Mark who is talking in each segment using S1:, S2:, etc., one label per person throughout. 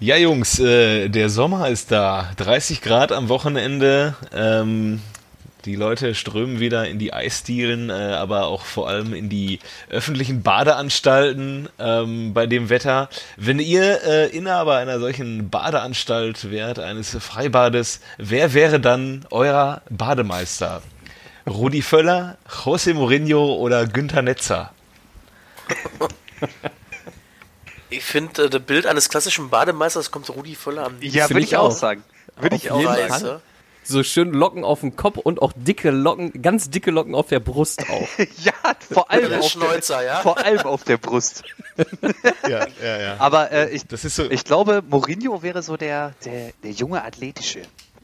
S1: Ja, Jungs, äh, der Sommer ist da. 30 Grad am Wochenende. Ähm, die Leute strömen wieder in die Eisdielen, äh, aber auch vor allem in die öffentlichen Badeanstalten ähm, bei dem Wetter. Wenn ihr äh, Inhaber einer solchen Badeanstalt wärt, eines Freibades, wer wäre dann euer Bademeister? Rudi Völler, José Mourinho oder Günther Netzer?
S2: Ich finde, äh, das Bild eines klassischen Bademeisters kommt Rudi Völler am
S3: Ja, würde ich auch sagen. Würde ich auch sagen.
S2: Du?
S4: So schön Locken auf dem Kopf und auch dicke Locken, ganz dicke Locken auf der Brust auch.
S3: Ja, vor allem,
S2: Der
S3: auf
S2: Schnäuzer,
S3: der,
S2: ja?
S3: vor allem auf der Brust.
S1: Ja, ja, ja.
S3: Aber äh, ich,
S1: Das ist so.
S3: ich glaube, Mourinho wäre so der, der, der junge Athletische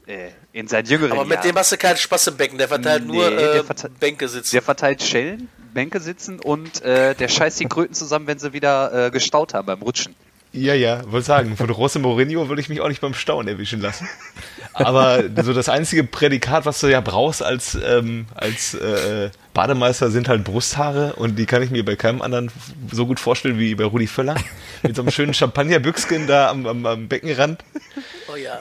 S3: äh, in seinen jüngeren
S2: Aber mit
S3: Jahren.
S2: dem hast du keinen Spaß im Becken. Der verteilt
S3: Nee,
S2: nur
S3: der
S2: äh,
S3: verte-
S2: Bänke sitzen.
S3: der verteilt Schellen, Bänke sitzen und äh, der scheißt die Kröten zusammen, wenn sie wieder äh, gestaut haben beim Rutschen.
S1: Ja, ja, wollte sagen, von José Mourinho würde ich mich auch nicht beim Staunen erwischen lassen. Aber so das einzige Prädikat, was du ja brauchst als, ähm, als äh, Bademeister, sind halt Brusthaare und die kann ich mir bei keinem anderen so gut vorstellen wie bei Rudi Völler. Mit so einem schönen Champagnerbüchsken da am, am, am Beckenrand.
S2: oh ja.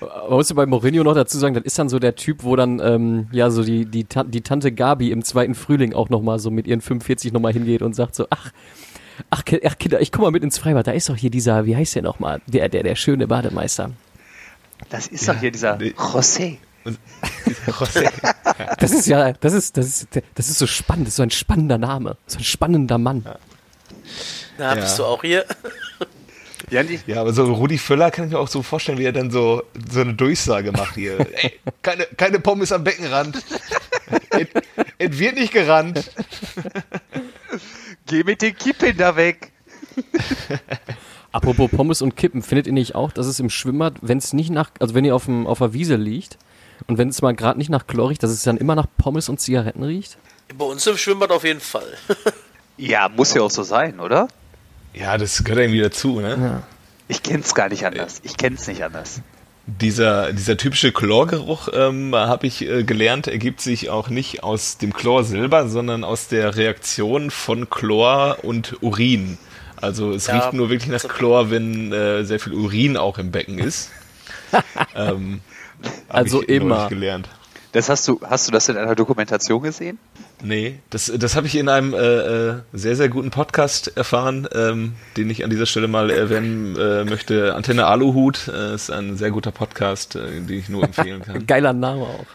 S4: Man muss ja bei Mourinho noch dazu sagen, das ist dann so der Typ, wo dann ähm, ja so die, die, Ta- die Tante Gabi im zweiten Frühling auch nochmal so mit ihren 45 nochmal hingeht und sagt so, ach, ach, ach Kinder, ich komm mal mit ins Freibad, da ist doch hier dieser, wie heißt der nochmal, der, der, der schöne Bademeister.
S3: Das ist doch hier dieser
S1: nee.
S3: José.
S1: José.
S4: Das ist ja, das ist, das ist, das ist so spannend, das ist so ein spannender Name, so ein spannender Mann.
S2: Na,
S1: Ja.
S2: bist du auch hier?
S3: Ja,
S1: aber so Rudi Völler kann ich mir auch so vorstellen, wie er dann so, so eine Durchsage macht hier. Ey, keine, keine Pommes am Beckenrand. Es es wird nicht gerannt.
S3: geh mit den Kippen da weg.
S4: Apropos Pommes und Kippen, findet ihr nicht auch, dass es im Schwimmbad, wenn es nicht nach, also wenn ihr auf, dem, auf der Wiese liegt und wenn es mal gerade nicht nach Chlor riecht, dass es dann immer nach Pommes und Zigaretten riecht?
S2: Bei uns im Schwimmbad auf jeden Fall.
S3: Ja, muss ja auch so sein, oder?
S1: Ja, das gehört irgendwie dazu, ne?
S3: Ich kenn's gar nicht anders. Ich kenn's nicht anders.
S1: Dieser, dieser typische Chlorgeruch, ähm, habe ich äh, gelernt, ergibt sich auch nicht aus dem Chlor selber, sondern aus der Reaktion von Chlor und Urin. Also es
S2: Ja,
S1: riecht nur wirklich nach
S2: so-
S1: Chlor, wenn äh, sehr viel Urin auch im Becken ist. ähm,
S4: Also immer.
S1: gelernt.
S3: Das hast du, hast du das in einer Dokumentation gesehen?
S1: Nee, das, das habe ich in einem äh, äh, sehr, sehr guten Podcast erfahren, ähm, den ich an dieser Stelle mal erwähnen äh, möchte. Antenne Aluhut äh, ist ein sehr guter Podcast, äh, den ich nur empfehlen kann.
S4: Geiler Name auch.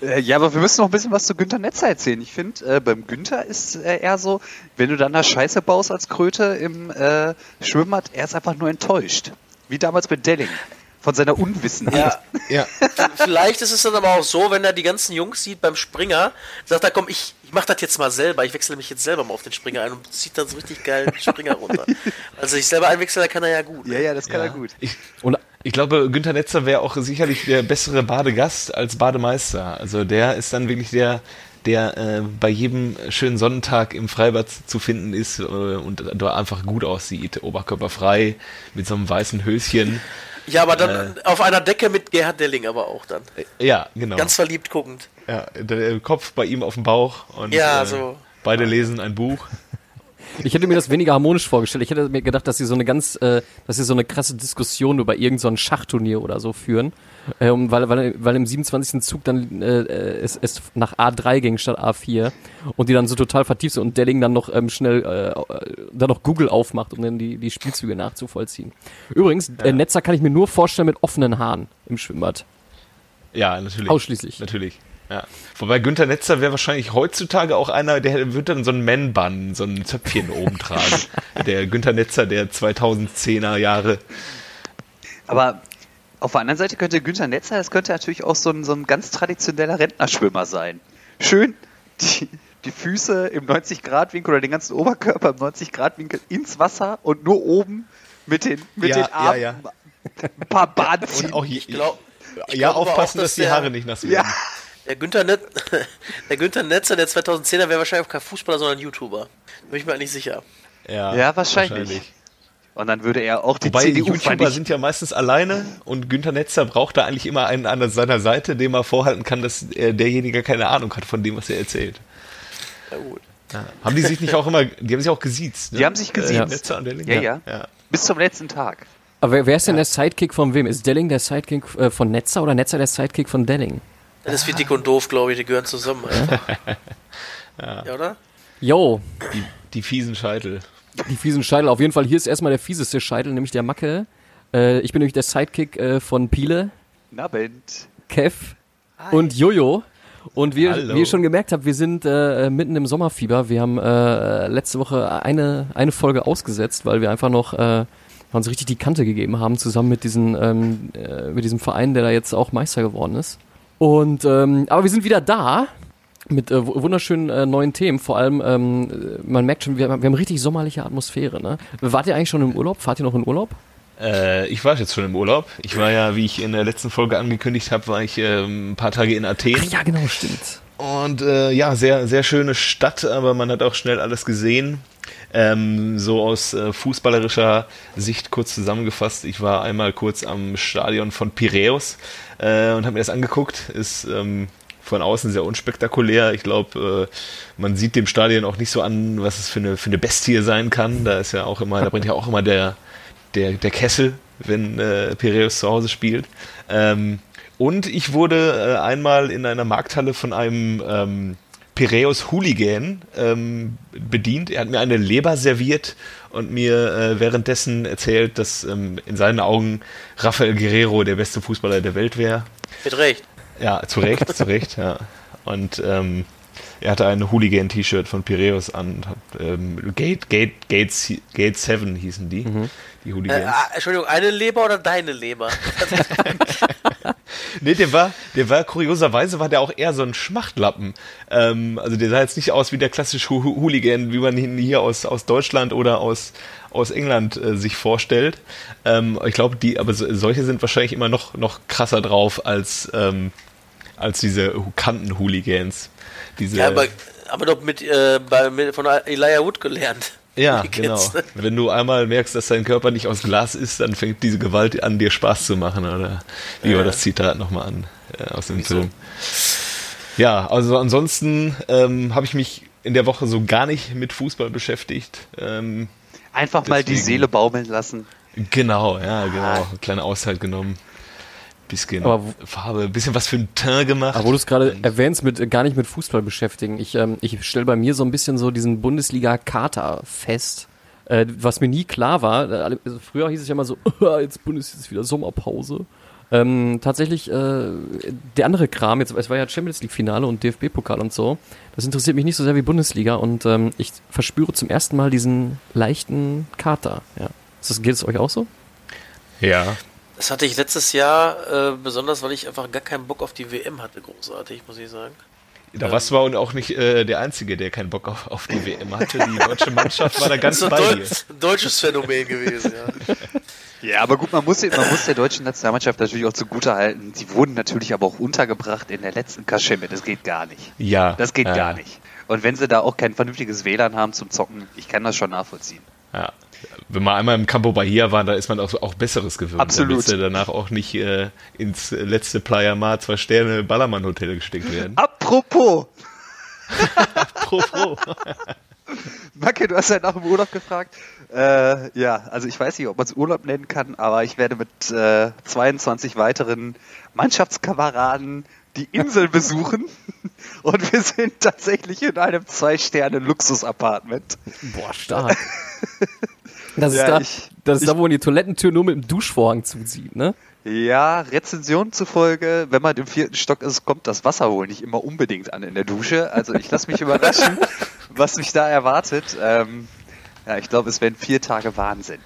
S3: Äh, ja, aber wir müssen noch ein bisschen was zu Günther Netzer erzählen. Ich finde, äh, beim Günther ist äh, eher so, wenn du dann da Scheiße baust als Kröte im äh, Schwimmbad, er ist einfach nur enttäuscht. Wie damals mit Delling. Von seiner Unwissenheit.
S2: Ja,
S1: Ja,
S2: vielleicht ist es dann aber auch so, wenn er die ganzen Jungs sieht beim Springer, sagt er, komm, ich, ich mach das jetzt mal selber, ich wechsle mich jetzt selber mal auf den Springer ein und zieht dann so richtig geil den Springer runter. Also ich selber einwechseln, kann er ja gut.
S3: ja, ja, das kann
S1: ja.
S3: er gut.
S1: Ich,
S4: Und
S1: ich glaube, Günther Netzer wäre auch sicherlich der bessere Badegast als Bademeister. Also der ist dann wirklich der, der äh, bei jedem schönen Sonnentag im Freibad zu finden ist äh, und da einfach gut aussieht. Oberkörperfrei, mit so einem weißen Höschen.
S2: Ja, aber dann auf einer Decke mit Gerhard Delling aber auch dann.
S1: Ja, genau.
S2: Ganz verliebt guckend.
S1: Ja, der Kopf bei ihm auf dem Bauch und
S2: Ja,
S1: äh,
S2: so.
S1: beide lesen ein Buch.
S4: Ich hätte mir das weniger harmonisch vorgestellt. Ich hätte mir gedacht, dass sie so eine ganz, äh, dass sie so eine krasse Diskussion über irgendein so ein Schachturnier oder so führen. Ähm, weil, weil, weil im 27. Zug dann äh, äh, es, es nach A3 ging statt A4 und die dann so total vertieft sind und Delling dann noch ähm, schnell äh, äh, dann noch Google aufmacht, um dann die, die Spielzüge nachzuvollziehen. Übrigens, äh, Netzer kann ich mir nur vorstellen mit offenen Haaren im Schwimmbad.
S1: Ja, natürlich.
S4: Ausschließlich.
S1: Natürlich. Ja. Wobei Günther Netzer wäre wahrscheinlich heutzutage auch einer, der wird dann so ein Man-Bun, so ein Zöpfchen oben tragen. Der Günther Netzer der 2010er Jahre.
S3: Aber auf der anderen Seite könnte Günther Netzer, das könnte natürlich auch so ein, so ein ganz traditioneller Rentnerschwimmer sein. Schön die, die Füße im 90-Grad-Winkel oder den ganzen Oberkörper im 90-Grad-Winkel ins Wasser und nur oben mit den, mit
S1: Ja,
S3: den
S1: ja,
S3: Armen
S1: ja.
S3: ein paar Bahnen ziehen.
S1: Und auch je,
S2: glaub- ich
S1: ja,
S2: glaube aber
S1: aufpassen,
S2: auch,
S1: dass,
S2: dass
S1: die Haare nicht nass werden.
S3: Ja.
S2: Der Günther, Net der Günther Netzer, der 2010er, wäre wahrscheinlich auch kein Fußballer, sondern YouTuber. Bin ich mir eigentlich sicher.
S1: Ja,
S3: Ja, wahrscheinlich. Und dann würde er auch die
S1: Wobei
S3: CDU
S1: YouTuber
S3: vernichten.
S1: sind ja meistens alleine und Günther Netzer braucht da eigentlich immer einen an seiner Seite, dem er vorhalten kann, dass er derjenige keine Ahnung hat von dem, was er erzählt.
S2: Ja, gut.
S1: Ja. Haben die sich nicht auch immer, die haben sich auch gesiezt. Ne?
S3: Die haben sich gesiezt.
S1: Äh, Netzer und Delling?
S3: Ja, ja.
S1: ja.
S3: Bis zum letzten Tag.
S4: Aber wer, wer ist denn der Sidekick von wem? Ist Delling der Sidekick äh, von Netzer oder Netzer der Sidekick von Delling?
S2: Das ist wie dick und doof, glaube ich, die gehören zusammen einfach. ja. oder?
S4: Yo,
S1: Die, die fiesen Scheitel.
S4: die fiesen Scheitel. Auf jeden Fall, hier ist erstmal der fieseste Scheitel, nämlich der Macke. Äh, ich bin nämlich der Sidekick äh, von Piele,
S3: Nabend.
S4: Kev und Jojo. Und wie,
S1: Hallo.
S4: wie ihr schon gemerkt habt, wir sind äh, mitten im Sommerfieber. Wir haben äh, letzte Woche eine, eine Folge ausgesetzt, weil wir einfach noch äh, uns richtig die Kante gegeben haben, zusammen mit, diesen, ähm, äh, mit diesem Verein, der da jetzt auch Meister geworden ist. Und ähm, aber wir sind wieder da mit äh, wu- wunderschönen äh, neuen Themen. Vor allem, ähm, äh, man merkt schon, wir, wir haben richtig sommerliche Atmosphäre. Ne? Wart ihr eigentlich schon im Urlaub? Fahrt ihr noch in Urlaub?
S1: Äh, ich war jetzt schon im Urlaub. Ich war ja, wie ich in der letzten Folge angekündigt habe, war ich ähm, ein paar Tage in Athen.
S4: Ach ja, genau, stimmt.
S1: Und äh, ja, sehr, sehr schöne Stadt, aber man hat auch schnell alles gesehen. Ähm, so aus äh, fußballerischer Sicht kurz zusammengefasst. Ich war einmal kurz am Stadion von Piräus äh, und habe mir das angeguckt. Ist ähm, von außen sehr unspektakulär. Ich glaube, äh, man sieht dem Stadion auch nicht so an, was es für eine, für eine Bestie sein kann. Da ist ja auch immer, da brennt ja auch immer der, der, der Kessel, wenn äh, Piräus zu Hause spielt. Ähm, und ich wurde äh, einmal in einer Markthalle von einem ähm, Piräus Hooligan ähm, bedient. Er hat mir eine Leber serviert und mir äh, währenddessen erzählt, dass ähm, in seinen Augen Rafael Guerrero der beste Fußballer der Welt wäre.
S2: Mit Recht.
S1: Ja, zu Recht, zu Recht, ja. Und ähm, er hatte ein Hooligan-T-Shirt von Piräus an. und Hat, ähm, Gate, Gate, Gate, Gate 7 hießen die, die
S2: Äh,
S1: Hooligans.
S2: ah, Entschuldigung, eine Leber oder deine Leber?
S1: Nee, der war, der war kurioserweise war der auch eher so ein Schmachtlappen. Ähm, also der sah jetzt nicht aus wie der klassische Hooligan, wie man ihn hier aus, aus Deutschland oder aus, aus England äh, sich vorstellt. Ähm, ich glaube, die, aber so, solche sind wahrscheinlich immer noch, noch krasser drauf als, ähm, als diese Kanten-Hooligans. Diese,
S2: ja, aber, aber doch mit, äh, bei, mit von Elijah Wood gelernt.
S1: Ja, genau. Wenn du einmal merkst, dass dein Körper nicht aus Glas ist, dann fängt diese Gewalt an, dir Spaß zu machen, oder wie war
S2: Ja.
S1: das Zitat nochmal an äh, aus dem
S2: Wieso?
S1: Film? Ja, also ansonsten ähm, habe ich mich in der Woche so gar nicht mit Fußball beschäftigt. Ähm,
S3: Einfach mal die
S1: Deswegen.
S3: Seele baumeln lassen.
S1: genau, ja, genau. Kleine Auszeit genommen. Bisschen
S4: Aber
S1: Farbe, bisschen was für ein Teint gemacht.
S4: Aber wo du es gerade erwähnst, mit, äh, gar nicht mit Fußball beschäftigen. Ich, ähm, ich stelle bei mir so ein bisschen so diesen Bundesliga-Kater fest. Äh, was mir nie klar war, äh, also früher hieß es ja immer so, jetzt Bundes jetzt wieder Sommerpause. Ähm, tatsächlich, äh, der andere Kram, jetzt, es war ja Champions League-Finale und DFB-Pokal und so, das interessiert mich nicht so sehr wie Bundesliga und ähm, ich verspüre zum ersten Mal diesen leichten Kater. Ja. Ist das, geht es euch auch so?
S1: ja.
S2: Das hatte ich letztes Jahr, äh, besonders weil ich einfach gar keinen Bock auf die WM hatte, großartig, muss ich sagen.
S1: Da warst du aber auch nicht äh, der Einzige, der keinen Bock auf, auf die WM hatte. Die deutsche Mannschaft war da ganz
S2: Das ist
S1: bei
S2: ein,
S1: dir.
S2: Ein deutsches Phänomen gewesen, ja.
S3: Ja, aber gut, man muss, man muss der deutschen Nationalmannschaft natürlich auch zugute halten. Sie wurden natürlich aber auch untergebracht in der letzten Kaschemme. Das geht gar nicht.
S1: Ja.
S3: Das geht
S1: ja,
S3: gar nicht. Und wenn sie da auch kein vernünftiges WLAN haben zum Zocken, ich kann das schon nachvollziehen.
S1: Ja. Wenn man einmal im Campo Bahia war, da ist man auch, auch Besseres gewöhnt.
S3: Absolut.
S1: Da danach auch nicht äh, ins letzte Playa Mar zwei Sterne Ballermann Hotel gesteckt werden.
S3: Apropos,
S1: pro, pro.
S3: Macke, du hast ja nach dem Urlaub gefragt. Äh, ja, also ich weiß nicht, ob man es Urlaub nennen kann, aber ich werde mit äh, 22 weiteren Mannschaftskameraden die Insel besuchen. Und wir sind tatsächlich in einem Zwei-Sterne-Luxus-Apartment.
S4: Boah, stark. Das ist,
S3: Ja,
S4: da,
S3: ich-
S4: das ist
S3: ich-
S4: da, wo man die Toilettentür nur mit dem Duschvorhang zuzieht, ne?
S3: Ja, Rezensionen zufolge, wenn man im vierten Stock ist, kommt das Wasser wohl nicht immer unbedingt an in der Dusche. Also ich lasse mich überraschen, was mich da erwartet. Ähm, ja, ich glaube, es werden vier Tage Wahnsinn.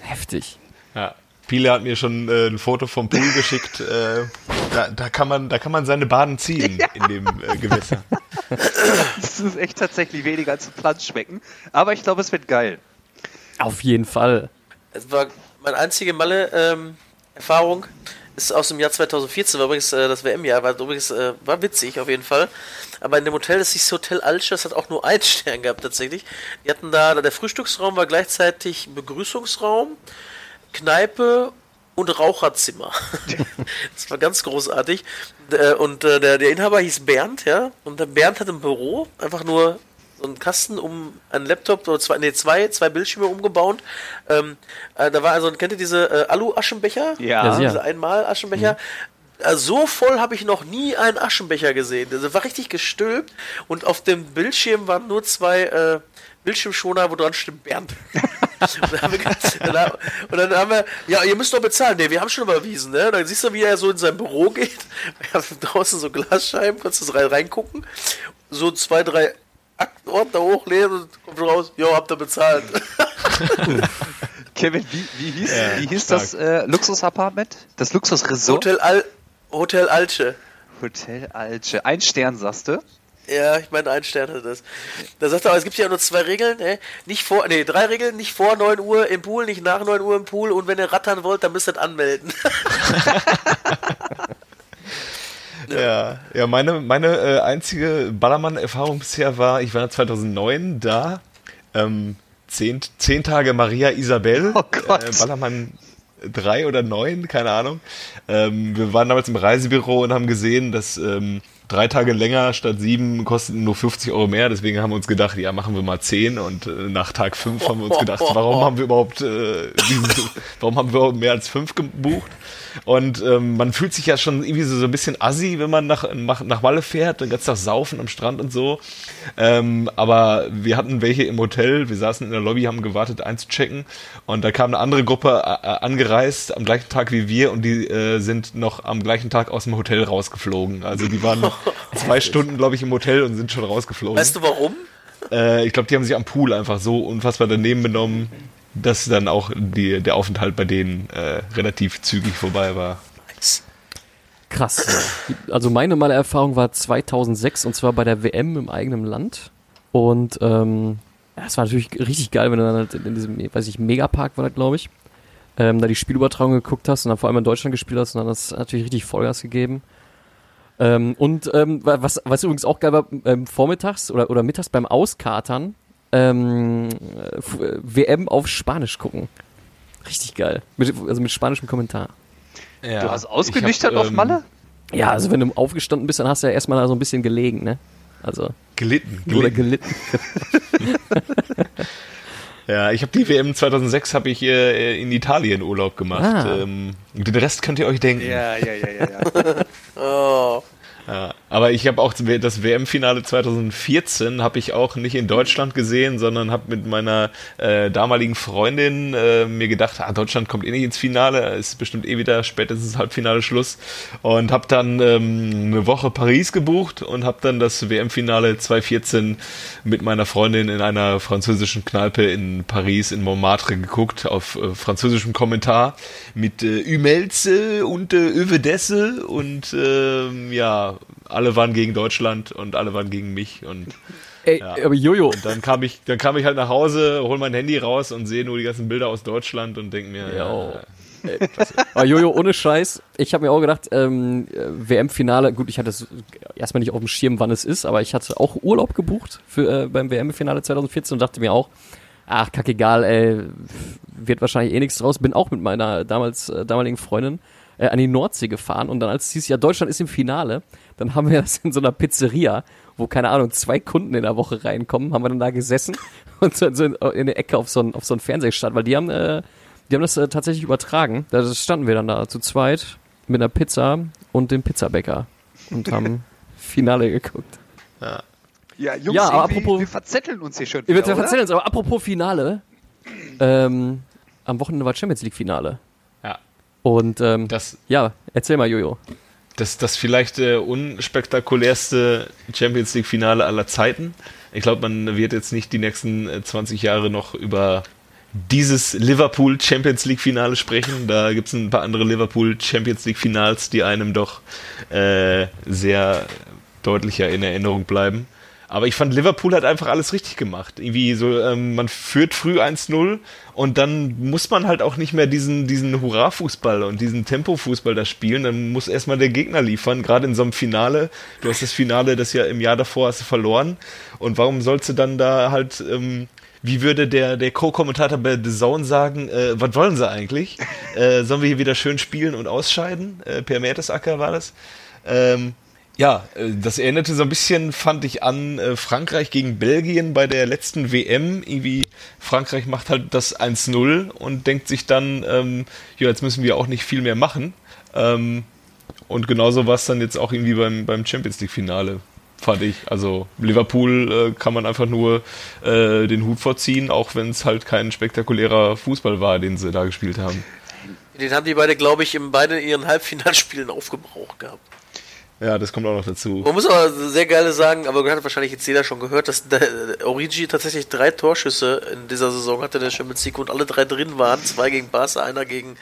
S4: Heftig.
S1: Ja. Pile hat mir schon äh, ein Foto vom Pool geschickt. Äh, da, da, kann man, da kann man seine Baden ziehen in dem äh, Gewässer.
S3: Das ist echt tatsächlich weniger als ein Planschbecken. Aber ich glaube, es wird geil.
S4: Auf jeden Fall.
S2: Es war meine einzige Malle-Erfahrung. ist aus dem Jahr 2014, war übrigens äh, das WM-Jahr, war übrigens äh, war witzig auf jeden Fall. Aber in dem Hotel, das hieß Hotel Alche, das hat auch nur einen Stern gehabt tatsächlich. Die hatten da, der Frühstücksraum war gleichzeitig Begrüßungsraum, Kneipe und Raucherzimmer. das war ganz großartig. Äh, Und äh, der, der Inhaber hieß Bernd, ja. Und der Bernd hat ein Büro, einfach nur so einen Kasten um einen Laptop, oder zwei, nee, zwei, zwei Bildschirme umgebaut. Ähm, äh, da war also, kennt ihr diese äh, Alu-Aschenbecher?
S3: Ja.
S4: Ja,
S2: Diese Einmal-Aschenbecher. Äh, So voll habe ich noch nie einen Aschenbecher gesehen. Das war richtig gestülpt und auf dem Bildschirm waren nur zwei äh, Bildschirmschoner, wo dran steht Bernd. und, dann haben wir, und dann haben wir, ja, ihr müsst doch bezahlen. Ne, wir haben schon überwiesen, ne? Dann siehst du, wie er so in sein Büro geht. Wir haben draußen so Glasscheiben, kannst du rein, reingucken. So zwei, drei Aktenordner hochlegen und kommt raus, jo, habt ihr bezahlt.
S3: Kevin, wie, wie hieß,
S1: Ja,
S3: wie hieß das äh, Luxusapartment? Das Luxusresort?
S2: Hotel, Al Hotel Alche.
S3: Hotel Alce. Ein Stern, sagst du?
S2: Ja, ich meine, ein Stern hat das. Da sagt er, aber es gibt ja nur zwei Regeln, ne? Nicht vor, nee, drei Regeln, nicht vor 9 Uhr im Pool, nicht nach 9 Uhr im Pool und wenn ihr rattern wollt, dann müsst ihr das anmelden.
S1: Ja, ja meine, meine äh, einzige Ballermann-Erfahrung bisher war, ich war 2009 da, ähm, zehn, zehn Tage Maria Isabel,
S3: Oh Gott.
S1: Äh, Ballermann 3 oder 9, keine Ahnung. Ähm, wir waren damals im Reisebüro und haben gesehen, dass ähm, drei Tage länger statt sieben kosten nur 50 Euro mehr. Deswegen haben wir uns gedacht, ja, machen wir mal 10. Und äh, nach Tag 5 haben wir uns gedacht, warum haben wir überhaupt, äh, diesen, warum haben wir mehr als 5 gebucht? Und ähm, man fühlt sich ja schon irgendwie so, so ein bisschen assi, wenn man nach, nach, Malle fährt, den ganzen Tag saufen am Strand und so. Ähm, aber wir hatten welche im Hotel, wir saßen in der Lobby, haben gewartet einzuchecken und da kam eine andere Gruppe äh, angereist am gleichen Tag wie wir und die äh, sind noch am gleichen Tag aus dem Hotel rausgeflogen. Also die waren zwei Stunden, glaube ich, im Hotel und sind schon rausgeflogen.
S2: Weißt du warum?
S1: Äh, ich glaube, die haben sich am Pool einfach so unfassbar daneben benommen, dass dann auch die, der Aufenthalt bei denen äh, relativ zügig vorbei war.
S4: Krass. Also meine meine Erfahrung war 2006 und zwar bei der WM im eigenen Land. Und ähm, ja, es war natürlich richtig geil, wenn du dann halt in diesem, weiß ich, Megapark war das, glaube ich, ähm, da die Spielübertragung geguckt hast und dann vor allem in Deutschland gespielt hast und dann hast du natürlich richtig Vollgas gegeben. Ähm, und ähm, wa- was, was übrigens auch geil war, ähm, vormittags oder, oder mittags beim Auskatern, ähm, äh, WM auf Spanisch gucken. Richtig geil. Mit, also mit spanischem Kommentar.
S1: Ja,
S3: Du hast ausgenüchtert
S1: hab,
S3: auf
S1: ähm,
S3: Malle?
S4: Ja, also wenn du aufgestanden bist, dann hast du ja erstmal da so ein bisschen gelegen, ne? Also,
S1: Gelitten.
S4: oder
S1: gelitten. Ja, ich habe die WM 2006 habe ich äh, in Italien Urlaub gemacht.
S4: Ah.
S1: Ähm, den Rest könnt ihr euch denken.
S3: Ja, ja, ja, ja. ja.
S2: Oh.
S1: Ja, aber ich habe auch das WM-Finale 2014 habe ich auch nicht in Deutschland gesehen, sondern habe mit meiner äh, damaligen Freundin äh, mir gedacht, ah, Deutschland kommt eh nicht ins Finale, ist bestimmt eh wieder spätestens Halbfinale Schluss. Und habe dann ähm, eine Woche Paris gebucht und habe dann das WM-Finale 2014 mit meiner Freundin in einer französischen Kneipe in Paris in Montmartre geguckt auf äh, französischem Kommentar mit äh, Ümelze und äh, Övedesse und ähm, ja, alle waren gegen Deutschland und alle waren gegen mich und
S4: Ey,
S1: Ja.
S4: aber Jojo,
S1: und dann kam ich, dann kam ich halt nach Hause, hol mein Handy raus und sehe nur die ganzen Bilder aus Deutschland und denke mir, ja,
S4: aber Jojo, ohne Scheiß, ich habe mir auch gedacht, ähm, äh, WM-Finale, gut, ich hatte es erstmal nicht auf dem Schirm, wann es ist, aber ich hatte auch Urlaub gebucht für, äh, beim WM-Finale 2014 und dachte mir auch, ach, kackegal, ey, wird wahrscheinlich eh nichts draus. Bin auch mit meiner damals äh, damaligen Freundin äh, an die Nordsee gefahren und dann als es hieß, ja, Deutschland ist im Finale, dann haben wir das in so einer Pizzeria, wo, keine Ahnung, zwei Kunden in der Woche reinkommen, haben wir dann da gesessen und so, so in, in der Ecke auf so einen auf so einen Fernsehstand, weil die haben, äh, die haben das äh, tatsächlich übertragen. Da standen wir dann da zu zweit mit einer Pizza und dem Pizzabäcker und haben Finale geguckt.
S3: Ja, Jungs,
S4: Ja, aber apropos-
S3: wir verzetteln uns hier schon
S4: Wir
S3: wieder, oder?
S4: erzählen uns, aber apropos Finale, ähm, am Wochenende war Champions League Finale.
S1: ja,
S4: Und ähm,
S1: das,
S4: ja, erzähl mal, Jojo.
S1: Das, das vielleicht äh, unspektakulärste Champions League Finale aller Zeiten. Ich glaube, man wird jetzt nicht die nächsten äh, 20 Jahre noch über dieses Liverpool Champions League Finale sprechen. Da gibt es ein paar andere Liverpool Champions League Finals, die einem doch äh, sehr deutlicher in Erinnerung bleiben. Aber ich fand, Liverpool hat einfach alles richtig gemacht. Irgendwie so, ähm, man führt früh 1-0 und dann muss man halt auch nicht mehr diesen, diesen Hurra-Fußball und diesen Tempo-Fußball da spielen. Dann muss erstmal der Gegner liefern, gerade in so einem Finale. Du hast das Finale, das ja im Jahr davor hast du verloren. Und warum sollst du dann da halt, ähm, wie würde der, der Co-Kommentator bei The Zone sagen, äh, was wollen sie eigentlich? Äh, sollen wir hier wieder schön spielen und ausscheiden? Äh, per Mertesacker war das. Ähm, Ja, äh, das erinnerte so ein bisschen, fand ich, an äh, Frankreich gegen Belgien bei der letzten WM. Irgendwie, Frankreich macht halt das 1-0 und denkt sich dann, ähm, ja, jetzt müssen wir auch nicht viel mehr machen. Ähm, und genauso war es dann jetzt auch irgendwie beim, beim Champions League-Finale, fand ich. Also Liverpool äh, kann man einfach nur äh, den Hut vorziehen, auch wenn es halt kein spektakulärer Fußball war, den sie da gespielt haben.
S2: Den haben die beide, glaube ich, in beiden ihren Halbfinalspielen aufgebraucht gehabt.
S1: Ja, das kommt auch noch dazu.
S2: Man muss aber sehr geile sagen, aber hat wahrscheinlich jetzt jeder schon gehört, dass der Origi tatsächlich drei Torschüsse in dieser Saison hatte, der Champions League und alle drei drin waren. Zwei gegen Barca, einer gegen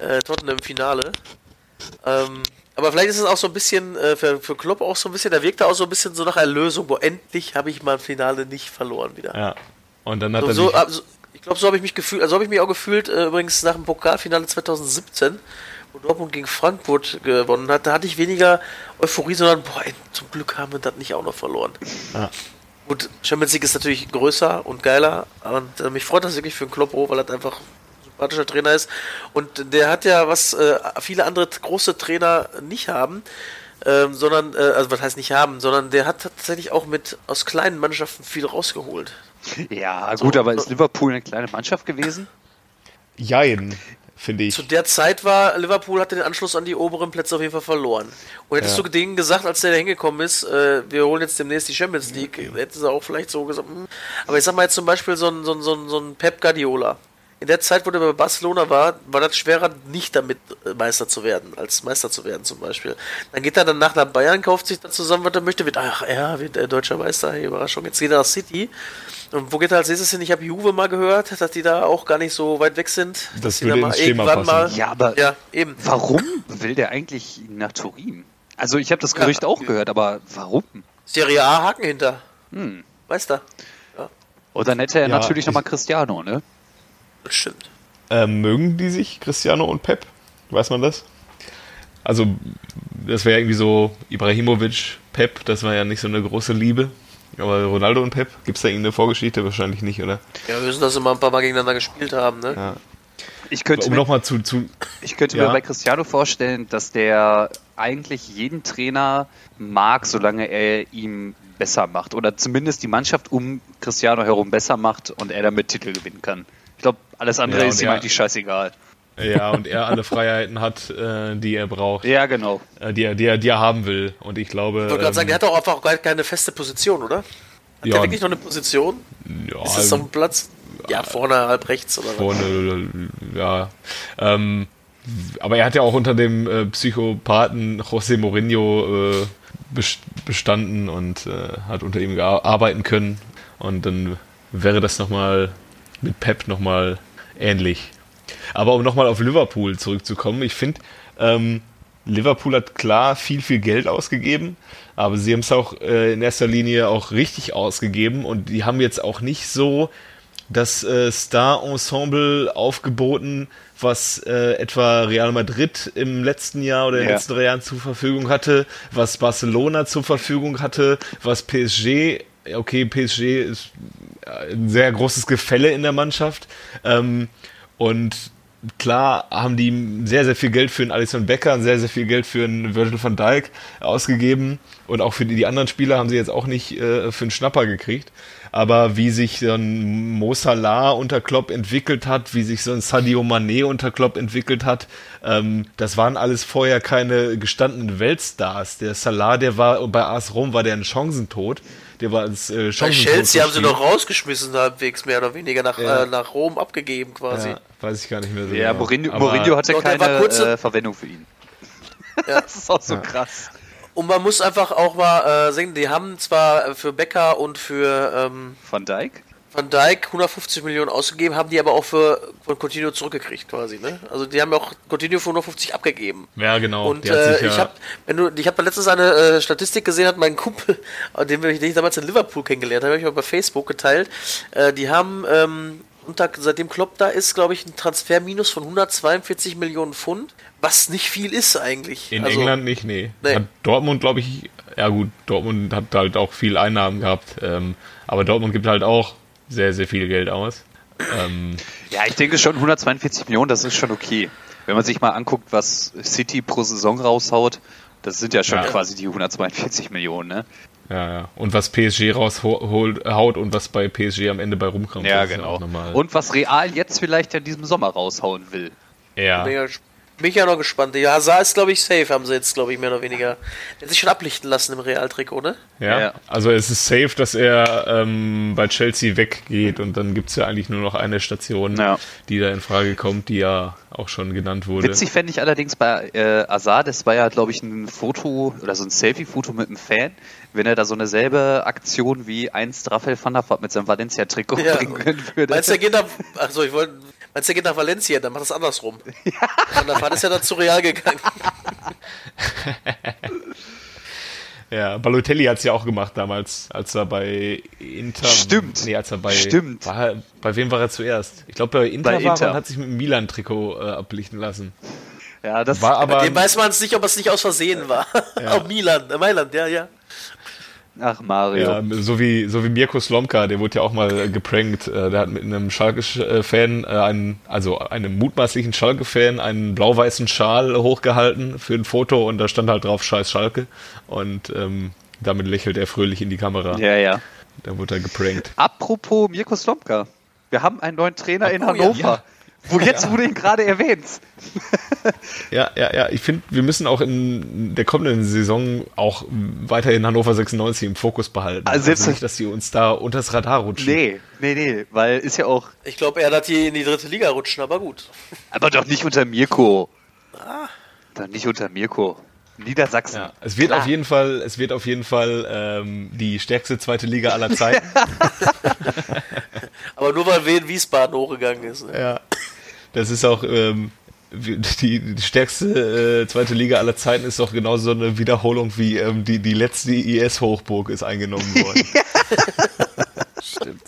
S2: äh, Tottenham im Finale. Ähm, aber vielleicht ist es auch so ein bisschen äh, für, für Klopp auch so ein bisschen, da wirkt er auch so ein bisschen so nach Erlösung, wo endlich habe ich mein Finale nicht verloren wieder.
S1: Ja. Und dann hat
S2: So,
S1: er
S2: so,
S1: sich,
S2: also, ich glaube, so habe ich mich gefühlt, also habe ich mich auch gefühlt, äh, übrigens nach dem Pokalfinale 2017, wo Dortmund gegen Frankfurt gewonnen hat, da hatte ich weniger Euphorie, sondern, boah, ey, zum Glück haben wir das nicht auch noch verloren.
S1: Ja.
S2: Gut, Champions League ist natürlich größer und geiler, und äh, mich freut das wirklich für den Kloppo, weil er einfach ein sympathischer Trainer ist. Und der hat ja, was äh, viele andere große Trainer nicht haben, ähm, sondern, äh, also was heißt nicht haben, sondern der hat tatsächlich auch mit aus kleinen Mannschaften viel rausgeholt.
S3: Ja, gut, aber ist Liverpool eine kleine Mannschaft gewesen?
S1: Jein, finde ich.
S2: Zu der Zeit war Liverpool hatte den Anschluss an die oberen Plätze auf jeden Fall verloren. Und hättest
S1: Ja.
S2: du denen gesagt, als der da hingekommen ist, äh, wir holen jetzt demnächst die Champions League, hätten sie auch vielleicht so gesagt, hm. aber ich sag mal jetzt zum Beispiel so ein, so ein, so ein, so ein Pep Guardiola. In der Zeit, wo der bei Barcelona war, war das schwerer, nicht damit äh, Meister zu werden, als Meister zu werden zum Beispiel. Dann geht er dann nach nach Bayern, kauft sich dann zusammen, was er möchte, wird, ach ja, wird der deutscher Meister, hey, Überraschung, jetzt geht er nach City. Und wo geht er als nächstes hin? Ich habe Juve mal gehört, dass die da auch gar nicht so weit weg sind.
S1: Das würde
S2: da
S1: ins Schema passen.
S3: Ja, aber
S2: ja, eben.
S3: warum will der eigentlich nach Turin? Also ich habe das Gerücht auch gehört, aber warum?
S2: Serie A Haken hinter.
S3: Hm.
S2: Weißt du?
S3: Und dann hätte er
S1: Ja,
S3: natürlich
S1: ich-
S3: nochmal Cristiano, ne?
S2: Das stimmt.
S1: Ähm, mögen die sich, Cristiano und Pep? Weiß man das? Also, das wäre irgendwie so Ibrahimovic, Pep, das war ja nicht so eine große Liebe. Aber Ronaldo und Pep, gibt es da irgendeine Vorgeschichte? Wahrscheinlich nicht, oder?
S2: Ja, wir wissen, dass sie mal ein paar Mal gegeneinander gespielt haben, ne?
S1: Ja.
S3: Ich könnte
S1: Um
S3: mir,
S1: nochmal zu, zu.
S3: ich könnte
S1: Ja.
S3: mir bei Cristiano vorstellen, dass der eigentlich jeden Trainer mag, solange er ihm besser macht. Oder zumindest die Mannschaft um Cristiano herum besser macht und er damit Titel gewinnen kann. Ich glaube, alles andere
S1: Ja,
S3: ist ihm eigentlich scheißegal.
S1: Ja, und er alle Freiheiten hat, äh, die er braucht,
S3: Ja, genau.
S1: äh, die, er, die, er, die er haben will. Und ich glaube.
S2: Ich wollte gerade sagen, der hat doch einfach auch gar keine feste Position, oder? Hat
S1: ja,
S2: der wirklich noch eine Position?
S1: ja,
S2: Ist das so ein Platz? Ja, vorne halb rechts oder was?
S1: vorne, ja. Ähm, aber er hat ja auch unter dem äh, Psychopathen José Mourinho äh, best- bestanden und äh, hat unter ihm arbeiten können. Und dann wäre das nochmal mit Pep nochmal ähnlich. Aber um nochmal auf Liverpool zurückzukommen, ich finde, ähm, Liverpool hat klar viel, viel Geld ausgegeben, aber sie haben es auch äh, in erster Linie auch richtig ausgegeben und die haben jetzt auch nicht so das äh, Star-Ensemble aufgeboten, was äh, etwa Real Madrid im letzten Jahr oder in den
S3: Ja.
S1: letzten drei Jahren zur Verfügung hatte, was Barcelona zur Verfügung hatte, was PSG, okay, PSG ist äh, ein sehr großes Gefälle in der Mannschaft. Ähm, und klar haben die sehr, sehr viel Geld für einen Alisson Becker, sehr, sehr viel Geld für einen Virgil van Dijk ausgegeben. Und auch für die, die anderen Spieler haben sie jetzt auch nicht äh, für einen Schnapper gekriegt. Aber wie sich so ein Mo Salah unter Klopp entwickelt hat, wie sich so ein Sadio Mané unter Klopp entwickelt hat, ähm, das waren alles vorher keine gestandenen Weltstars. Der Salah, der war bei AS Rom, war der ein Chancentod. Der war als äh,
S2: Bei Chelsea haben sie noch rausgeschmissen, halbwegs mehr oder weniger nach,
S1: Ja.
S2: äh, nach Rom abgegeben quasi.
S1: Ja, weiß ich gar nicht mehr so
S3: Ja,
S1: genau.
S3: Mourinho,
S1: Aber-
S3: Mourinho hatte
S2: Doch,
S3: keine
S2: kurze-
S3: äh, Verwendung für ihn.
S2: Ja.
S3: Das ist auch so krass.
S2: Und man muss einfach auch mal äh, sehen, die haben zwar für Becker und für ähm,
S3: Van Dijk?
S2: Van Dijk 150 Millionen ausgegeben, haben die aber auch für von Coutinho zurückgekriegt quasi, ne? Also die haben auch Coutinho für 150 abgegeben.
S1: Ja, genau.
S2: Und äh,
S1: ja-
S2: ich habe, wenn du, ich habe letztens eine äh, Statistik gesehen, hat mein Kumpel, den, den ich damals in Liverpool kennengelernt habe, habe ich mal bei Facebook geteilt. Äh, die haben ähm, unter, seitdem Klopp da ist, glaube ich, ein Transferminus von 142 Millionen Pfund, was nicht viel ist eigentlich.
S1: In
S2: Also,
S1: England nicht, nee.
S2: Nee.
S1: Dortmund, glaube ich, ja gut, Dortmund hat halt auch viel Einnahmen gehabt, ähm, aber Dortmund gibt halt auch sehr, sehr viel Geld aus. Ähm,
S3: Ja, ich denke schon 142 Millionen, das ist schon okay. Wenn man sich mal anguckt, was City pro Saison raushaut, Das sind ja schon
S1: Ja.
S3: quasi die 142 Millionen, ne?
S1: Ja, ja. Und was PSG raushaut haut und was bei PSG am Ende bei rumkommt.
S3: Ja,
S1: das ist
S3: genau.
S1: auch normal.
S3: Und was Real jetzt vielleicht in diesem Sommer raushauen will.
S1: ja.
S2: Bin, ich ja noch gespannt. Ja, Hazard ist, glaube ich, safe, haben sie jetzt, glaube ich, mehr oder weniger. Der hat sich schon ablichten lassen im Real-Trikot, ne?
S1: Ja,
S3: Ja.
S1: also es ist safe, dass er ähm, bei Chelsea weggeht und dann gibt es ja eigentlich nur noch eine Station,
S3: Ja.
S1: die da in Frage kommt, die ja auch schon genannt wurde.
S3: Witzig fände ich allerdings bei äh, Azar, das war ja, glaube ich, ein Foto oder so ein Selfie-Foto mit einem Fan, wenn er da so eine selbe Aktion wie einst Raphael van der Vaart mit seinem Valencia-Trikot
S2: Ja.
S3: bringen würde.
S2: Meinst du, er geht nach. Achso, ich wollte. Meinst du, er geht nach Valencia, dann macht das andersrum. Und dann ist er dann zu Real gegangen.
S1: Ja, Balotelli hat es ja auch gemacht damals, als er bei Inter.
S3: Stimmt.
S1: Nee, als er bei.
S3: Stimmt.
S1: War, bei wem war er zuerst? Ich glaube, bei Inter
S3: Bei
S1: war
S3: Inter.
S1: er und hat sich mit dem Milan-Trikot äh, ablichten lassen.
S3: ja, das
S1: War aber.
S2: Dem weiß man es nicht, ob es nicht aus Versehen war. Auch Milan, äh, Mailand, ja, ja.
S3: Ach, Mario.
S1: Ja, so wie, so wie Mirko Slomka, der wurde ja auch mal äh, geprankt. Äh, der hat mit einem Schalke-Fan, äh, einen, also einem mutmaßlichen Schalke-Fan, einen blau-weißen Schal hochgehalten für ein Foto und da stand halt drauf Scheiß Schalke. Und ähm, damit lächelt er fröhlich in die Kamera.
S3: ja, ja.
S1: Da wurde er geprankt.
S3: Apropos Mirko Slomka. Wir haben einen neuen Trainer in
S2: Oh, ja.
S3: Hannover.
S1: Ja.
S3: Wo jetzt wurde ihn gerade erwähnt.
S1: Ja, ja, ja. Ich finde, wir müssen auch in der kommenden Saison auch weiterhin Hannover 96 im Fokus behalten.
S3: Also selbst-
S1: nicht, dass die uns da unters Radar rutschen.
S3: Nee, nee, nee, weil ist ja auch,
S2: Ich glaube, er hat die in die dritte Liga rutschen, aber gut.
S3: aber doch nicht unter Mirko. Doch nicht unter Mirko. Niedersachsen.
S1: Ja, es wird
S3: Klar.
S1: auf jeden Fall, es wird auf jeden Fall ähm, die stärkste zweite Liga aller Zeiten.
S2: Aber nur weil Wien Wiesbaden hochgegangen ist. Ne?
S1: ja. Das ist auch ähm, die stärkste äh, zweite Liga aller Zeiten ist doch genauso so eine Wiederholung wie ähm, die, die letzte IS-Hochburg ist eingenommen worden.
S4: Stimmt.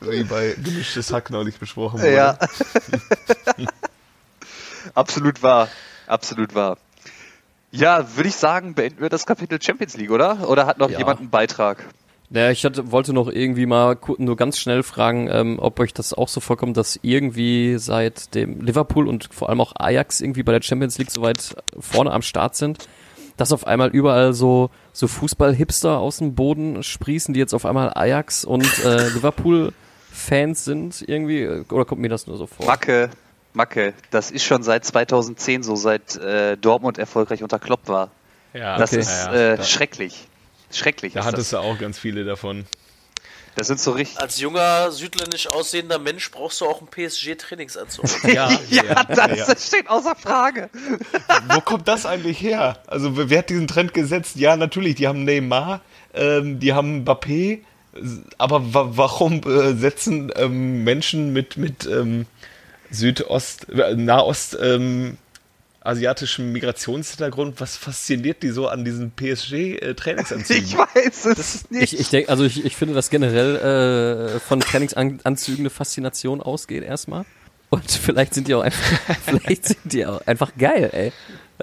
S1: Wie bei gemischtes Hack neulich besprochen wurde.
S3: Ja. Absolut wahr. Absolut wahr. Ja, würde ich sagen, beenden wir das Kapitel Champions League, oder? Oder hat noch
S4: Ja.
S3: jemand einen Beitrag?
S4: Naja, ich hatte, wollte noch irgendwie mal nur ganz schnell fragen, ähm, ob euch das auch so vorkommt, dass irgendwie seit dem Liverpool und vor allem auch Ajax irgendwie bei der Champions League so weit vorne am Start sind, dass auf einmal überall so, so Fußball-Hipster aus dem Boden sprießen, die jetzt auf einmal Ajax und äh, Liverpool-Fans sind irgendwie, oder kommt mir das nur so vor?
S3: Macke, Macke, das ist schon seit 2010 so, seit äh, Dortmund erfolgreich unter Klopp war.
S1: Ja,
S3: Das
S1: ja,
S3: ist
S1: ja.
S3: äh,
S1: da,
S3: schrecklich. Schrecklich
S1: da
S3: ist
S1: hattest
S3: das.
S1: du auch ganz viele davon.
S3: Das sind so richtig...
S2: Als junger, südländisch aussehender Mensch brauchst du auch einen PSG-Trainingsanzug.
S1: Ja,
S3: Ja, das, das steht außer Frage.
S1: Wo kommt das eigentlich her? Also wer wer hat diesen Trend gesetzt? Ja, natürlich, die haben Neymar, ähm, die haben Mbappé, aber wa warum äh, setzen ähm, Menschen mit, mit ähm, Südost, äh, Nahost ähm, asiatischem Migrationshintergrund, was fasziniert die so an diesen PSG-Trainingsanzügen?
S3: Ich weiß es nicht.
S4: Ich, ich denke, also ich, ich finde, dass generell äh, von Trainingsanzügen eine Faszination ausgeht erstmal. Und vielleicht sind die auch einfach, vielleicht sind die auch einfach geil, ey.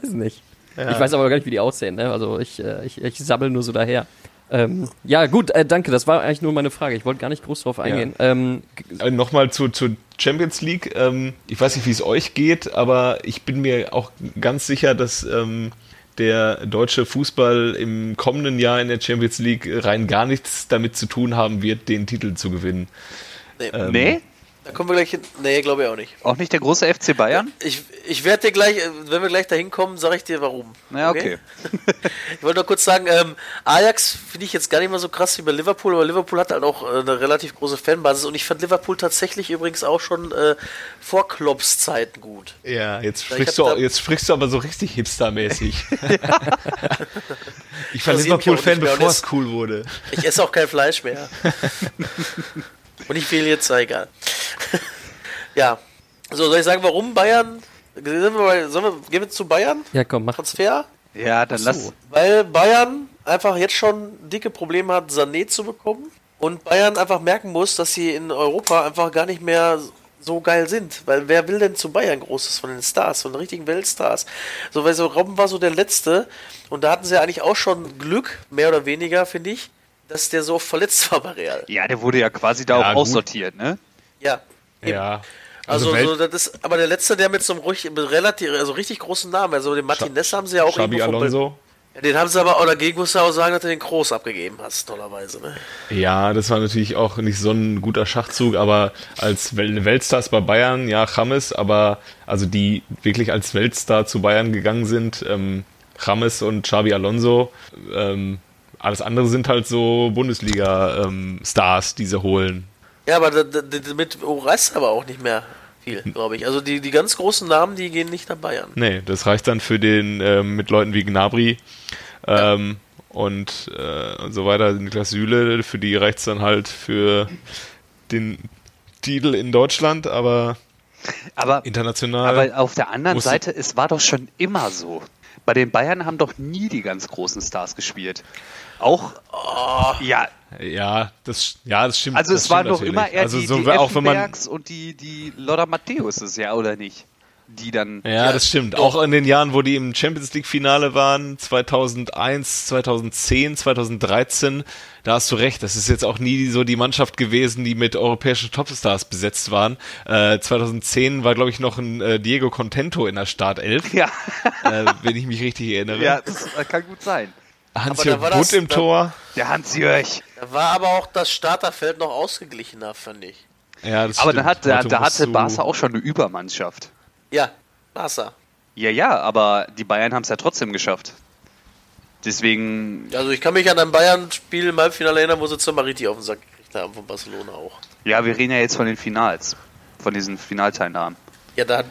S4: Weiß nicht. Ich weiß aber gar nicht, wie die aussehen, ne? Also ich, äh, ich, ich sabbel nur so daher. Ähm, ja, gut, äh, danke. Das war eigentlich nur meine Frage. Ich wollte gar nicht groß drauf eingehen. Ähm, g-
S1: Äh, Nochmal zu, zur Champions League. Ähm, ich weiß nicht, wie es euch geht, aber ich bin mir auch ganz sicher, dass ähm, der deutsche Fußball im kommenden Jahr in der Champions League rein gar nichts damit zu tun haben wird, den Titel zu gewinnen.
S2: Nee,
S1: Ähm,
S3: nee?
S2: Da kommen wir gleich hin. Nee, glaube ich auch nicht.
S3: Auch nicht der große FC Bayern?
S2: Ich, ich werde dir gleich, wenn wir gleich dahin kommen, sage ich dir warum.
S3: Ja, okay.
S2: Ich wollte nur kurz sagen, ähm, Ajax finde ich jetzt gar nicht mal so krass wie bei Liverpool, aber Liverpool hat halt auch äh, eine relativ große Fanbasis und ich fand Liverpool tatsächlich übrigens auch schon äh, vor Klopps Zeiten gut.
S1: Ja, jetzt
S2: ich
S1: sprichst, du,
S2: da-
S1: jetzt sprichst du aber so richtig hipstermäßig. ich war
S2: auch
S1: Liverpool-Fan, bevor es cool wurde.
S2: Ich esse auch kein Fleisch mehr. und ich wähle jetzt, egal. ja. So, soll ich sagen, warum Bayern? Sind wir bei, sollen wir, gehen wir zu Bayern?
S4: ja, komm, mach.
S2: Transfer?
S3: Ja, dann lass.
S2: Weil Bayern einfach jetzt schon dicke Probleme hat, Sané zu bekommen. Und Bayern einfach merken muss, dass sie in Europa einfach gar nicht mehr so geil sind. Weil wer will denn zu Bayern Großes von den Stars, von den richtigen Weltstars? So, weil so Robben war so der Letzte. Und da hatten sie eigentlich auch schon Glück, mehr oder weniger, finde ich, dass der so oft verletzt war bei Real.
S3: Ja, der wurde ja quasi da
S1: Ja,
S3: auch
S1: gut.
S3: aussortiert, ne?
S2: Ja. eben.
S1: Ja.
S2: Also,
S1: Welt-
S2: so, das ist aber der letzte, der mit so einem ruhig, relativ, also richtig großen Namen, also den Martinez haben sie ja auch
S1: Xabi Alonso.
S2: Ja, den haben sie aber auch dagegen, musst du auch sagen, dass du den Groß abgegeben hast, tollerweise, ne?
S1: Ja, das war natürlich auch nicht so ein guter Schachzug, aber als Wel Weltstars bei Bayern, ja, James, aber also die wirklich als Weltstar zu Bayern gegangen sind, ähm, James und Xabi Alonso, ähm, alles andere sind halt so Bundesliga-Stars, die sie holen.
S2: Ja, aber mit reißt aber auch nicht mehr viel, glaube ich. Also die, die ganz großen Namen, die gehen nicht nach Bayern.
S1: Nee, das reicht dann für den ähm, mit Leuten wie Gnabry ähm, und, äh, und so weiter, Niklas Süle, für die reicht es dann halt für den Titel in Deutschland, aber
S3: Aber,
S1: international.
S3: aber auf der anderen Seite, es war doch schon immer so. Bei den Bayern haben doch nie die ganz großen Stars gespielt. Auch, ja,
S1: ja, das, ja, das stimmt.
S3: also es waren doch immer eher
S1: also
S3: die,
S1: so,
S3: die
S1: auch wenn man,
S3: und die, die Lothar Matthäus ja, oder nicht? Die dann,
S1: Ja, das stimmt. Auch in den Jahren, wo die im Champions League Finale waren, 2001, 2010, 2013, da hast du recht. Das ist jetzt auch nie so die Mannschaft gewesen, die mit europäischen Topstars besetzt waren. Äh, 2010 war, glaube ich, noch ein äh, Diego Contento in der Startelf,
S3: ja,
S1: äh, wenn ich mich richtig erinnere.
S3: ja, das kann gut sein.
S1: Hans-Jörg
S2: da
S1: Butt
S2: das-
S1: im
S2: da-
S1: Tor.
S3: Der Hans-Jörg.
S2: Da war aber auch das Starterfeld noch ausgeglichener, fand ich.
S1: Ja, das
S3: Aber
S1: stimmt.
S3: dann hat, da, da hatte Barca auch schon eine Übermannschaft.
S2: Ja, Barca.
S3: Ja, ja, aber die Bayern haben es ja trotzdem geschafft. Deswegen,
S2: Also ich kann mich an ein Bayern-Spiel im Halbfinale erinnern, wo sie Zamariti auf den Sack gekriegt haben, von Barcelona auch.
S3: ja, wir reden ja jetzt von den Finals. Von diesen Finalteilnahmen.
S2: Ja, da hat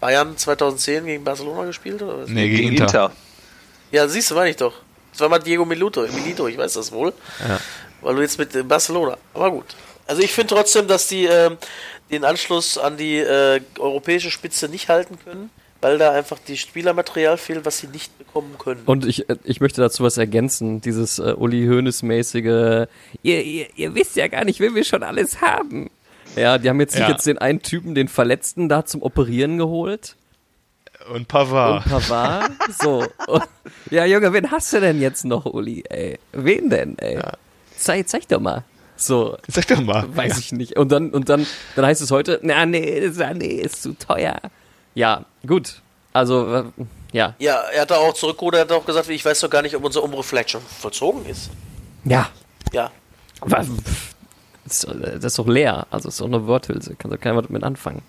S2: Bayern 2010 gegen Barcelona gespielt, oder was?
S1: Nee, gegen Inter.
S2: Ja, siehst du, meine ich doch. Das war mal Diego Milito, Milito, ich weiß das wohl.
S1: Ja.
S2: Weil du jetzt mit äh, Barcelona. Aber gut. Also ich finde trotzdem, dass die ähm, den Anschluss an die äh, europäische Spitze nicht halten können, weil da einfach die Spielermaterial fehlt, was sie nicht bekommen können.
S4: Und ich, äh, ich möchte dazu was ergänzen, dieses äh, Uli Hoeneß-mäßige, ihr, ihr, ihr wisst ja gar nicht, wen wir schon alles haben. Ja, die haben jetzt sich
S1: Ja.
S4: jetzt den einen Typen, den Verletzten, da zum Operieren geholt.
S1: Und Pavard.
S4: Und Pavard. so. Und, ja, Junge, wen hast du denn jetzt noch, Uli, ey? Wen denn, ey? Zeig, zeig doch mal. So,
S1: Sag doch mal.
S4: weiß ich nicht. Und dann, und dann, dann heißt es heute, na, nee, das- nee, ist zu teuer. Ja, gut. Also, äh, ja.
S2: Ja, er hat da auch zurückgeholt, er hat auch gesagt, ich weiß doch gar nicht, ob unser Umbruch vielleicht schon vollzogen ist.
S4: Ja.
S2: Ja.
S4: Aber, Das ist, doch leer. Also, es ist doch eine Worthülse. Kann doch keiner was damit anfangen.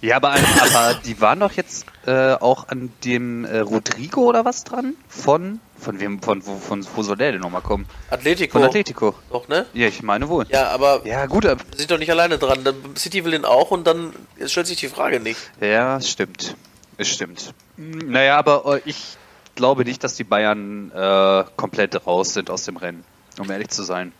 S3: Ja, aber, aber die waren doch jetzt äh, auch an dem äh, Rodrigo oder was dran? Von, von wem, von, wo, von, wo soll der denn nochmal kommen?
S2: Atletico.
S3: Von Atletico.
S2: Doch, ne?
S3: Ja, ich meine wohl.
S2: Ja, aber
S3: Ja, gut, aber,
S2: sind doch nicht alleine dran. City will den auch und dann stellt sich die Frage nicht.
S3: ja, es stimmt. Es stimmt. Hm, Naja, aber äh, ich glaube nicht, dass die Bayern äh, komplett raus sind aus dem Rennen, um ehrlich zu sein.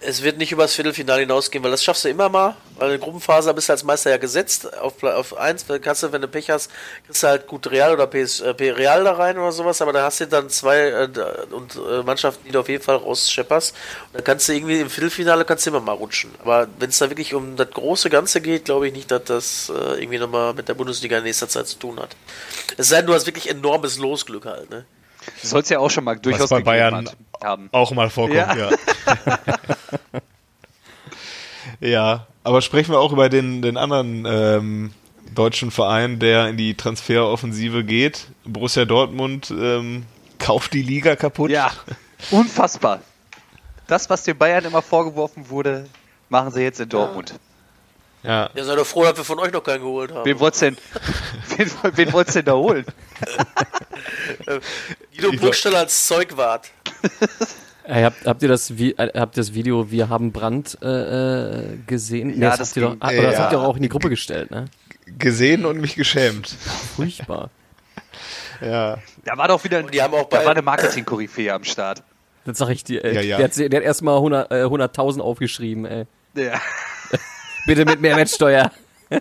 S2: Es wird nicht übers Viertelfinale hinausgehen, weil das schaffst du immer mal. Weil in der Gruppenphase bist du als Meister ja gesetzt auf, auf 1. Dann kannst du, wenn du Pech hast, kriegst du halt gut Real oder PS, äh, Real da rein oder sowas. Aber da hast du dann zwei äh, und äh, Mannschaften, die du auf jeden Fall rausschepperst. Und dann kannst du irgendwie im Viertelfinale kannst du immer mal rutschen. Aber wenn es da wirklich um das große Ganze geht, glaube ich nicht, dass das äh, irgendwie nochmal mit der Bundesliga in nächster Zeit zu tun hat. Es sei denn, du hast wirklich enormes Losglück halt. Ne?
S3: Soll es ja auch schon mal durchaus
S1: bei
S3: gegeben
S1: Bayern
S3: haben.
S1: Auch mal vorkommt,
S3: Ja.
S1: ja. Ja, aber sprechen wir auch über den, den anderen ähm, deutschen Verein, der in die Transferoffensive geht. Borussia Dortmund ähm, kauft die Liga kaputt.
S3: Ja, unfassbar. Das, was den Bayern immer vorgeworfen wurde, machen sie jetzt in Dortmund.
S1: Ja,
S2: Ja, seid doch froh, dass wir von euch noch keinen geholt haben.
S3: Wen wollt's denn, wen, wen wollt's denn da holen?
S2: Guido Burgstaller als Zeugwart.
S4: Ey, habt, habt ihr das, äh, habt ihr das Video Wir haben Brand äh, äh, gesehen? Nee,
S3: Ja,
S4: das,
S3: das
S4: habt ihr doch,
S3: ging-
S4: oder das
S1: ja.
S4: habt ihr auch in die Gruppe gestellt, ne?
S1: gesehen und mich geschämt.
S4: Furchtbar.
S1: Ja,
S3: Da war doch wieder
S2: die haben auch
S3: da war eine Marketing-Koryphäe am Start.
S4: Das sag ich dir, ey.
S1: Ja, ja.
S4: Der hat, der hat erstmal 100 äh, 100.000 aufgeschrieben, ey.
S3: Ja.
S4: Bitte mit Mehrwertsteuer.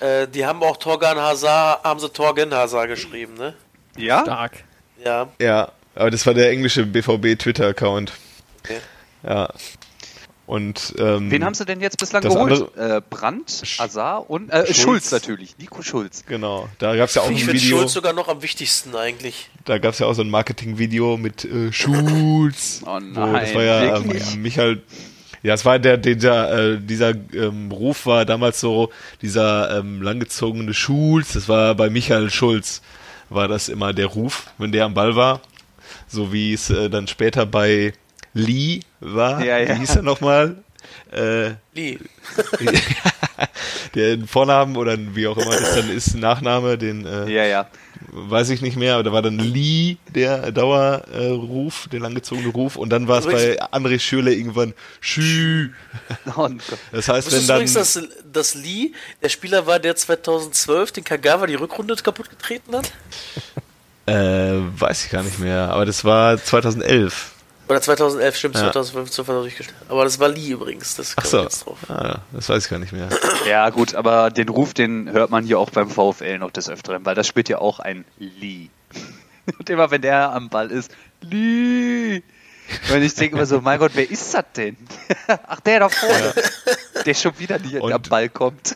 S2: Äh, die haben auch Torgan Hazard, haben sie Torgen Hazard geschrieben, ne?
S3: Ja?
S4: Stark.
S2: Ja.
S1: ja, aber das war der englische BVB Twitter-Account.
S2: Okay.
S1: Ja. Und ähm,
S3: Wen haben sie denn jetzt bislang geholt? Äh, Brandt, Azar und äh, Schulz.
S1: Schulz.
S3: natürlich. Nico Schulz.
S1: Genau, da gab es ja auch
S2: Ich
S1: ein
S2: finde
S1: Video.
S2: Schulz sogar noch am wichtigsten eigentlich.
S1: Da gab es ja auch so ein Marketing-Video mit äh, Schulz.
S3: Oh
S1: Wo,
S3: nein,
S1: das war ja
S3: wirklich?
S1: ähm, Michael. Ja, es war der, dieser, äh, dieser ähm, Ruf war damals so dieser ähm, langgezogene Schulz. Das war bei Michael Schulz. war das immer der Ruf, wenn der am Ball war. So wie es äh, dann später bei Lee war.
S3: Ja, ja.
S1: Wie hieß er nochmal? Äh,
S2: Lee.
S1: der Vornamen oder wie auch immer das dann ist, Nachname, den äh,
S3: Ja, ja.
S1: Weiß ich nicht mehr, aber da war dann Lee der Dauerruf, der langgezogene Ruf und dann war es bei André Schürle irgendwann Schü.
S3: Oh.
S1: Das heißt, wenn
S2: du übrigens,
S1: dann
S2: dass, dass Lee der Spieler war, der 2012 den Kagawa die Rückrunde kaputt getreten hat?
S1: äh, weiß ich gar nicht mehr, aber das war 2011.
S2: Oder 2011, stimmt,
S1: Ja.
S2: 2015 war durchgestellt. Aber das war Lee übrigens, das
S1: Ach so,
S2: jetzt drauf.
S1: ah, das weiß ich gar nicht mehr.
S3: Ja, gut, aber den Ruf, den hört man hier auch beim VfL noch des Öfteren, weil da spielt ja auch ein Lee. Und immer wenn der am Ball ist, Lee. Und ich denke immer so, mein Gott, wer ist das denn? Ach, der da vorne. Der schon wieder nie
S1: Und-
S3: am Ball kommt.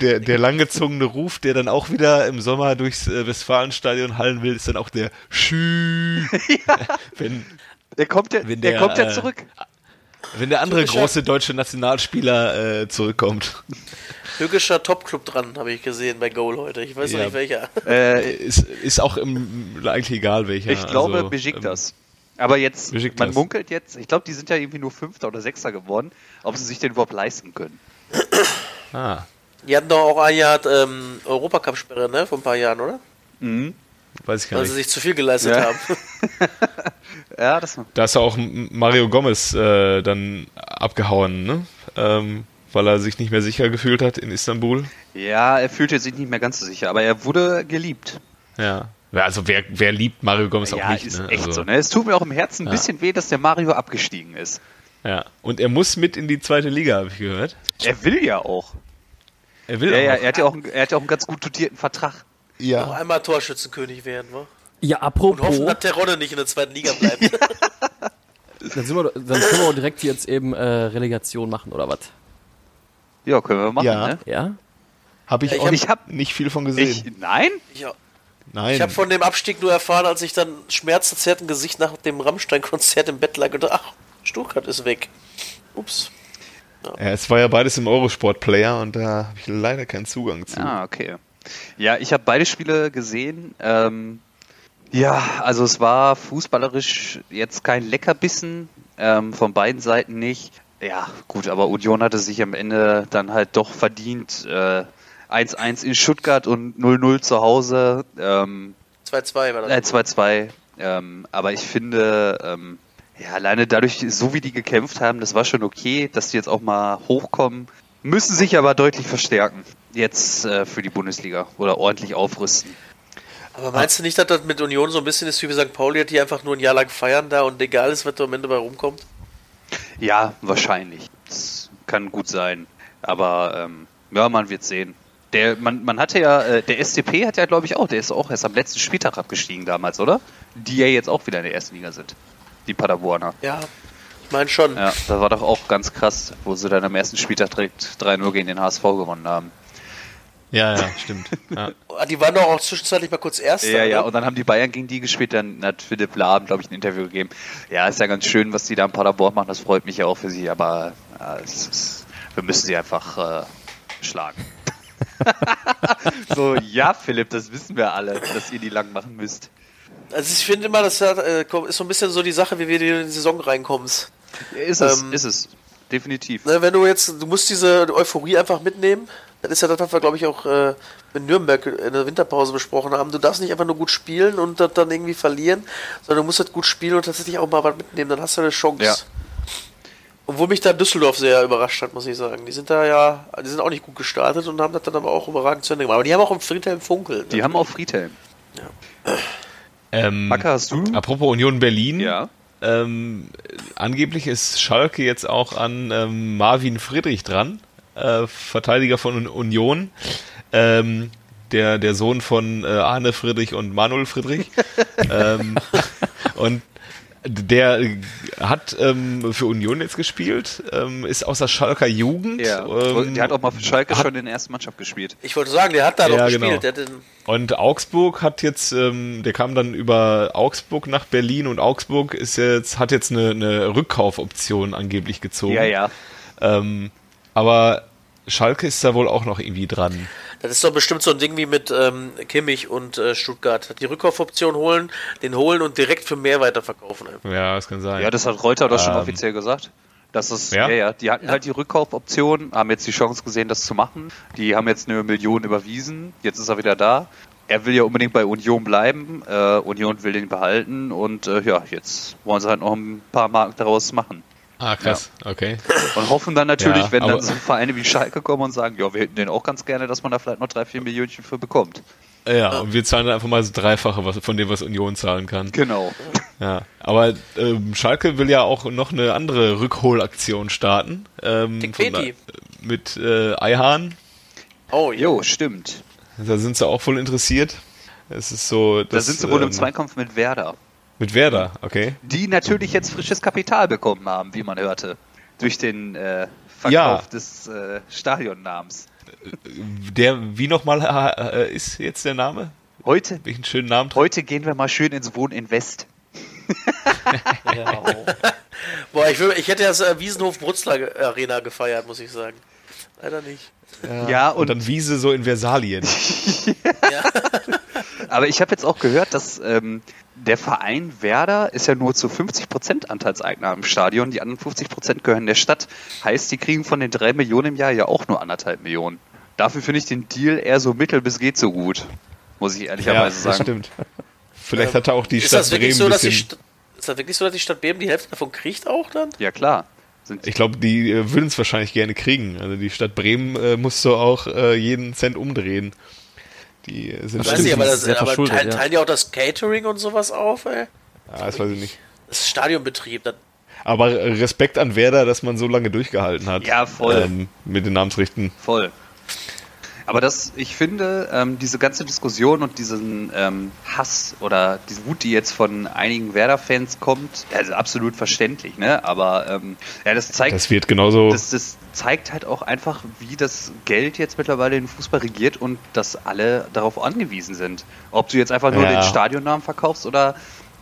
S1: Der, der langgezogene Ruf, der dann auch wieder im Sommer durchs äh, Westfalenstadion hallen will, ist dann auch der Schü. Wenn,
S3: Der kommt ja, der,
S1: der,
S3: kommt ja
S1: äh,
S3: zurück.
S1: wenn der andere große deutsche Nationalspieler äh, zurückkommt.
S2: Türkischer Topclub dran, habe ich gesehen bei Goal heute. Ich weiß noch
S1: Ja.
S2: nicht welcher.
S3: Äh,
S1: Ist, ist auch im, eigentlich egal welcher.
S3: ich glaube,
S1: also,
S3: Besiktas. Aber jetzt,
S1: Besiktas.
S3: man munkelt jetzt, ich glaube, die sind ja irgendwie nur Fünfter oder Sechster geworden, ob sie sich den überhaupt leisten können.
S1: Ähm, ah,
S2: Die hatten doch auch ein Jahr ähm, Europacup-Sperre, ne? Vor ein paar Jahren, oder?
S3: Mhm.
S1: Weiß ich gar
S2: Weil sie
S1: nicht.
S2: sich zu viel geleistet
S3: Ja.
S2: haben.
S3: Ja, das
S1: Da ist ja auch Mario Gomez äh, dann abgehauen, ne? Ähm, weil er sich nicht mehr sicher gefühlt hat in Istanbul.
S3: Ja, er fühlte sich nicht mehr ganz so sicher, aber er wurde geliebt.
S1: Ja. Ja, Also wer, wer liebt Mario Gomez auch
S3: ja,
S1: nicht,
S3: ist
S1: ne?
S3: echt
S1: also,
S3: so. Ne? Es tut mir auch im Herzen ein
S1: Ja.
S3: bisschen weh, dass der Mario abgestiegen ist.
S1: Ja. Und er muss mit in die zweite Liga, habe ich gehört.
S3: Er will ja auch.
S1: Er will
S3: Ja, ja,
S1: auch.
S3: er hat ja auch, einen- er hat ja auch einen ganz gut dotierten Vertrag.
S2: Noch
S1: ja.
S2: einmal Torschützenkönig werden, wa?
S4: Ja,
S2: Und
S4: apropos,
S2: hoffen, dass Terodde nicht in der zweiten Liga bleibt.
S4: dann, sind wir, dann können wir auch direkt jetzt eben äh, Relegation machen, oder was?
S3: Ja, können wir machen,
S1: Ja.
S3: ne?
S4: Ja?
S1: Habe ich
S2: Ja, ich
S1: auch
S2: hab-
S3: ich hab-
S1: nicht viel von gesehen.
S3: Ich, nein?
S2: ich
S1: Nein.
S2: ich habe von dem Abstieg nur erfahren, als ich dann schmerzverzerrten Gesicht nach dem Rammstein-Konzert im Bett lag und dachte, ach, Stuttgart ist weg. Ups.
S1: ja, es war ja beides im Eurosport-Player und da habe ich leider keinen Zugang zu.
S3: Ah, okay. Ja, ich habe beide Spiele gesehen. Ähm, ja, also es war fußballerisch jetzt kein Leckerbissen, ähm, von beiden Seiten nicht. Ja, gut, aber Union hatte sich am Ende dann halt doch verdient. Äh, 1-1 in Stuttgart und 0-0 zu Hause. Ähm,
S2: 2-2 war das.
S3: äh, 2-2. Ähm, aber ich finde, ähm, ja, alleine dadurch, so wie die gekämpft haben, das war schon okay, dass die jetzt auch mal hochkommen. Müssen sich aber deutlich verstärken. Jetzt äh, für die Bundesliga oder ordentlich aufrüsten.
S2: Aber meinst du nicht, dass das mit Union so ein bisschen ist wie bei St. Pauli, die einfach nur ein Jahr lang feiern da und egal ist, was da am Ende bei rumkommt?
S3: Ja, wahrscheinlich. Das kann gut sein. Aber ähm, ja, man wird sehen. Der, man, man hatte ja, äh, der SCP hat ja, glaube ich, auch, der ist auch erst am letzten Spieltag abgestiegen damals, oder? Die ja jetzt auch wieder in der ersten Liga sind. Die Paderborner.
S2: Ja, ich meine schon.
S3: Ja, das war doch auch ganz krass, wo sie dann am ersten Spieltag direkt 3-0 gegen den HSV gewonnen haben.
S1: Ja, ja, stimmt. Ja.
S2: Ah, Die waren doch auch zwischenzeitlich mal kurz Erster.
S3: Ja, ja,
S2: ne?
S3: und dann haben die Bayern gegen die gespielt, dann hat Philipp Lahm, glaube ich, ein Interview gegeben. Ja, ist ja ganz schön, was die da in Paderborn machen, das freut mich ja auch für sie, aber ja, es ist, wir müssen sie einfach äh, schlagen. so, ja, Philipp, das wissen wir alle, dass ihr die lang machen müsst.
S2: Also ich finde immer, das äh, ist so ein bisschen so die Sache, wie wir in die Saison reinkommst.
S3: Ist es,
S2: Ähm,
S3: ist es. Definitiv.
S2: Ne, wenn du jetzt, du musst diese Euphorie einfach mitnehmen. Das ist ja das, was wir, glaube ich, auch äh, in Nürnberg in der Winterpause besprochen haben. Du darfst nicht einfach nur gut spielen und das dann irgendwie verlieren, sondern du musst das gut spielen und tatsächlich auch mal was mitnehmen. Dann hast du eine Chance.
S3: Ja.
S2: Obwohl mich da Düsseldorf sehr überrascht hat, muss ich sagen. Die sind da ja, die sind auch nicht gut gestartet und haben das dann aber auch überragend zu Ende gemacht. Aber die haben auch im Friedhelm Funkel.
S3: Die haben auch Friedhelm.
S1: Ähm,
S3: Macke, hast du?
S1: apropos Union Berlin.
S3: Ja.
S1: Ähm, angeblich ist Schalke jetzt auch an ähm, Marvin Friedrich dran, äh, Verteidiger von Un- Union, ähm, der, der Sohn von äh, Arne Friedrich und Manuel Friedrich. ähm, und der hat ähm, für Union jetzt gespielt, ähm, ist aus der Schalker Jugend.
S3: Ja.
S1: ähm,
S3: der hat auch mal für Schalke
S1: hat-
S3: schon in der ersten Mannschaft gespielt.
S2: Ich wollte sagen, der hat da
S1: Ja,
S2: doch
S1: genau.
S2: gespielt. Den,
S1: Und Augsburg hat jetzt, ähm, der kam dann über Augsburg nach Berlin und Augsburg ist jetzt, hat jetzt eine, eine Rückkaufoption angeblich gezogen.
S3: Ja, ja.
S1: Aber Schalke ist da wohl auch noch irgendwie dran.
S2: Das ist doch bestimmt so ein Ding wie mit ähm, Kimmich und äh, Stuttgart. Die Rückkaufoption holen, den holen und direkt für mehr weiterverkaufen. einfach.
S1: Ja, das kann sein.
S3: Ja, das hat Reuter doch schon
S1: Ähm,
S3: offiziell gesagt. Das ist,
S1: Ja?
S3: ja, ja, die hatten halt die Rückkaufoption, haben jetzt die Chance gesehen, das zu machen. Die haben jetzt eine Million überwiesen, jetzt ist er wieder da. Er will ja unbedingt bei Union bleiben, äh, Union will den behalten und äh, ja, jetzt wollen sie halt noch ein paar Marken daraus machen.
S1: Ah, krass. Okay.
S3: Und hoffen dann natürlich,
S1: Ja,
S3: wenn dann so Vereine wie Schalke kommen und sagen, ja, wir hätten den auch ganz gerne, dass man da vielleicht noch drei, vier Millionen für bekommt.
S1: Ja, und wir zahlen dann einfach mal so Dreifache was, von dem, was Union zahlen kann.
S3: Genau.
S1: Ja, aber ähm, Schalke will ja auch noch eine andere Rückholaktion starten. Ähm, von da- mit äh, Eihahn.
S2: Oh, ja.
S3: Jo, stimmt.
S1: Da sind sie auch voll interessiert. Es ist so,
S3: Da
S1: dass,
S3: sind sie wohl im
S1: ähm,
S3: Zweikampf mit Werder.
S1: Mit Werder, okay.
S3: Die natürlich jetzt frisches Kapital bekommen haben, wie man hörte. Durch den äh, Verkauf
S1: Ja.
S3: des äh, Stadionnamens.
S1: Der, wie nochmal äh, ist jetzt der Name?
S3: Heute,
S1: Welchen schönen Namen?
S3: heute gehen wir mal schön ins Wohninvest.
S2: Boah, ich, will, ich hätte das äh, Wiesenhof-Brutzler Arena gefeiert, muss ich sagen. Leider nicht.
S3: Ja,
S1: Und dann Wiese so in Versalien.
S3: Aber ich habe jetzt auch gehört, dass ähm, der Verein Werder ist ja nur zu 50% Anteilseigner im Stadion. Die anderen 50% gehören der Stadt. Heißt, die kriegen von den drei Millionen im Jahr ja auch nur anderthalb Millionen. Dafür finde ich den Deal eher so mittel bis geht so gut. Muss ich ehrlicherweise
S1: das
S3: sagen.
S1: stimmt. Vielleicht hat er auch die
S2: Ist
S1: Stadt Bremen
S2: so,
S1: ein
S2: dass die
S1: bisschen...
S2: St ist das wirklich so, dass die Stadt Bremen die Hälfte davon kriegt auch dann?
S3: Ja, klar. Sind
S1: Ich glaube, die äh, würden es wahrscheinlich gerne kriegen. Also die Stadt Bremen äh, muss so auch äh, jeden Cent umdrehen. Die sind
S2: Ich weiß
S4: stimmt,
S2: nicht, aber, das,
S4: sehr
S2: aber teilen,
S4: ja.
S2: teilen die auch das Catering und sowas auf, ey?
S1: Ah, das weiß ich nicht.
S2: Das ist Stadionbetrieb. Das,
S1: Aber Respekt an Werder, dass man so lange durchgehalten hat.
S3: Ja, voll.
S1: Ähm, mit den Namensrichten.
S3: Voll. Aber das, ich finde, ähm, diese ganze Diskussion und diesen ähm, Hass oder diese Wut, die jetzt von einigen Werder-Fans kommt, also absolut verständlich, ne? Aber ähm, ja, das zeigt,
S1: Das wird genauso.
S3: das, das zeigt halt auch einfach, wie das Geld jetzt mittlerweile den Fußball regiert und dass alle darauf angewiesen sind. Ob du jetzt einfach nur
S1: Ja.
S3: den Stadionnamen verkaufst oder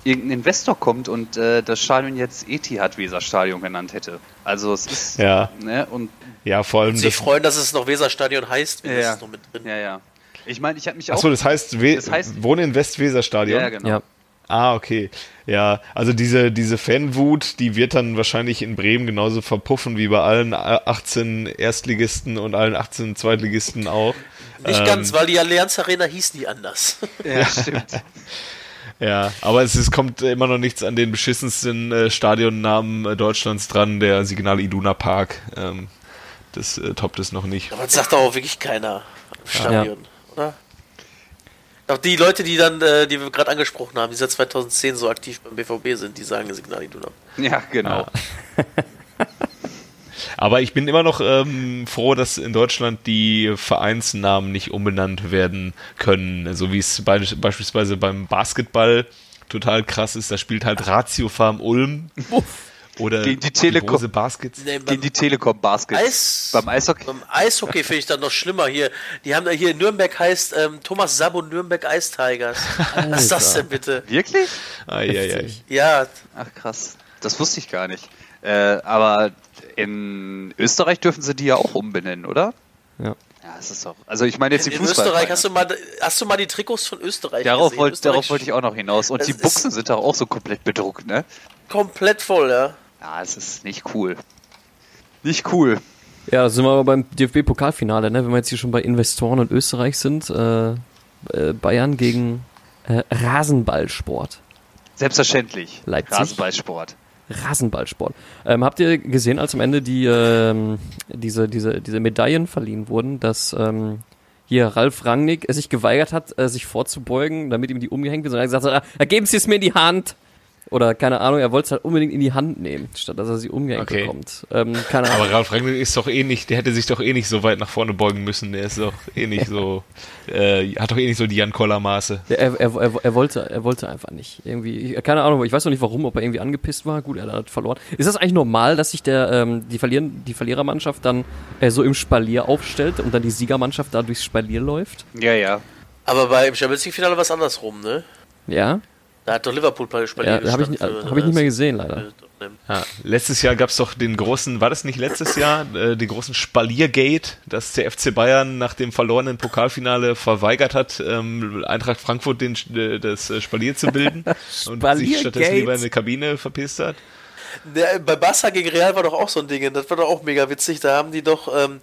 S3: irgendein Investor kommt und äh, das Stadion jetzt Etihad Weser Stadion genannt hätte. Also es ist
S1: Ja.
S3: ne und
S1: ja, vor allem
S2: sich
S1: das.
S2: freuen, dass es noch Weserstadion heißt, wie
S3: Ja,
S2: ist noch mit drin.
S3: ja ja. Ich meine, ich habe mich auch
S1: Achso, das heißt, We
S3: Das heißt-
S1: Wohnen in Westweserstadion.
S3: ja, genau.
S4: Ja.
S1: Ah, okay. Ja, also diese, diese Fanwut, die wird dann wahrscheinlich in Bremen genauso verpuffen wie bei allen 18 Erstligisten und allen 18 Zweitligisten auch.
S2: Nicht
S1: Ähm,
S2: ganz, weil die Allianz Arena hieß nie anders.
S3: Ja, stimmt.
S1: Ja, aber es, es kommt immer noch nichts an den beschissensten äh, Stadionnamen äh, Deutschlands dran, der Signal Iduna Park. Ähm, das äh, toppt es noch nicht.
S2: Aber das sagt doch auch wirklich keiner im Stadion, oder? Auch die Leute, die dann, äh, die wir gerade angesprochen haben, die seit 2010 so aktiv beim BVB sind, die sagen Signal Iduna.
S3: Ja, genau.
S1: Aber ich bin immer noch ähm, froh, dass in Deutschland die Vereinsnamen nicht umbenannt werden können. So wie es bei, beispielsweise beim Basketball total krass ist. Da spielt halt Ratio Farm Ulm. Oder
S3: Gegen die Telekom.
S1: Rose Baskets.
S2: Nee,
S3: Gegen die Telekom Basket.
S2: Eis,
S3: Beim Eishockey.
S2: beim Eishockey finde ich dann noch schlimmer hier. Die haben da hier in Nürnberg heißt ähm, Thomas Sabo Nürnberg Ice Tigers. Was ist das denn bitte?
S3: Wirklich?
S1: Ai, ai.
S2: Ja,
S3: Ach krass. Das wusste ich gar nicht. Äh, aber in Österreich dürfen sie die ja auch umbenennen, oder?
S4: Ja.
S3: Ja, es ist doch. Also ich meine jetzt die
S2: in
S3: Fußball.
S2: Österreich hast du mal hast du mal die Trikots von Österreich
S3: Darauf,
S2: gesehen?
S3: wollt,
S2: Österreich
S3: darauf wollte ich auch noch hinaus. Und die Buchsen sind doch auch so komplett bedruckt, ne?
S2: komplett voll, ja.
S3: Ja, es ist nicht cool. Nicht cool.
S4: Ja, sind wir aber beim DFB-Pokalfinale, ne? Wenn wir jetzt hier schon bei Investoren und Österreich sind, äh, äh, Bayern gegen äh, Rasenballsport.
S3: Selbstverständlich.
S4: Leipzig?
S3: Rasenballsport.
S4: Rasenballsport. Ähm, habt ihr gesehen, als am Ende die, ähm, diese, diese, diese Medaillen verliehen wurden, dass ähm, hier Ralf Rangnick sich geweigert hat, äh, sich vorzubeugen, damit ihm die umgehängt wird, sondern er gesagt hat, ah, geben Sie es mir in die Hand. Oder keine Ahnung, er wollte es halt unbedingt in die Hand nehmen, statt dass er sie umgehängt
S1: Okay.
S4: bekommt. Ähm, keine Ahnung.
S1: Aber Ralf Rangnick ist doch eh nicht, der hätte sich doch eh nicht so weit nach vorne beugen müssen. Der ist doch eh nicht so, äh, hat doch eh nicht so die Jan Koller Maße.
S4: Ja, Er, er, er, er, wollte, er wollte einfach nicht. Irgendwie, keine Ahnung, ich weiß noch nicht warum, ob er irgendwie angepisst war. Gut, er hat verloren. Ist das eigentlich normal, dass sich der, ähm, die, Verlieren, die Verlierermannschaft dann äh, so im Spalier aufstellt und dann die Siegermannschaft da durchs Spalier läuft?
S3: Ja, ja.
S2: Aber bei im Champions League Finale war es andersrum, ne?
S4: Ja?
S2: Da hat doch Liverpool bei Spalier
S4: Ja, habe ich, nicht- hab ich nicht mehr gesehen, leider.
S1: Ja, letztes Jahr gab es doch den großen, war das nicht letztes Jahr, äh, den großen Spaliergate, dass der FC Bayern nach dem verlorenen Pokalfinale verweigert hat, ähm, Eintracht Frankfurt den, äh, das äh, Spalier zu bilden und sich stattdessen lieber in eine Kabine verpisst hat.
S2: Der, bei Barca gegen Real war doch auch so ein Ding, das war doch auch mega witzig. Da haben die doch, ähm,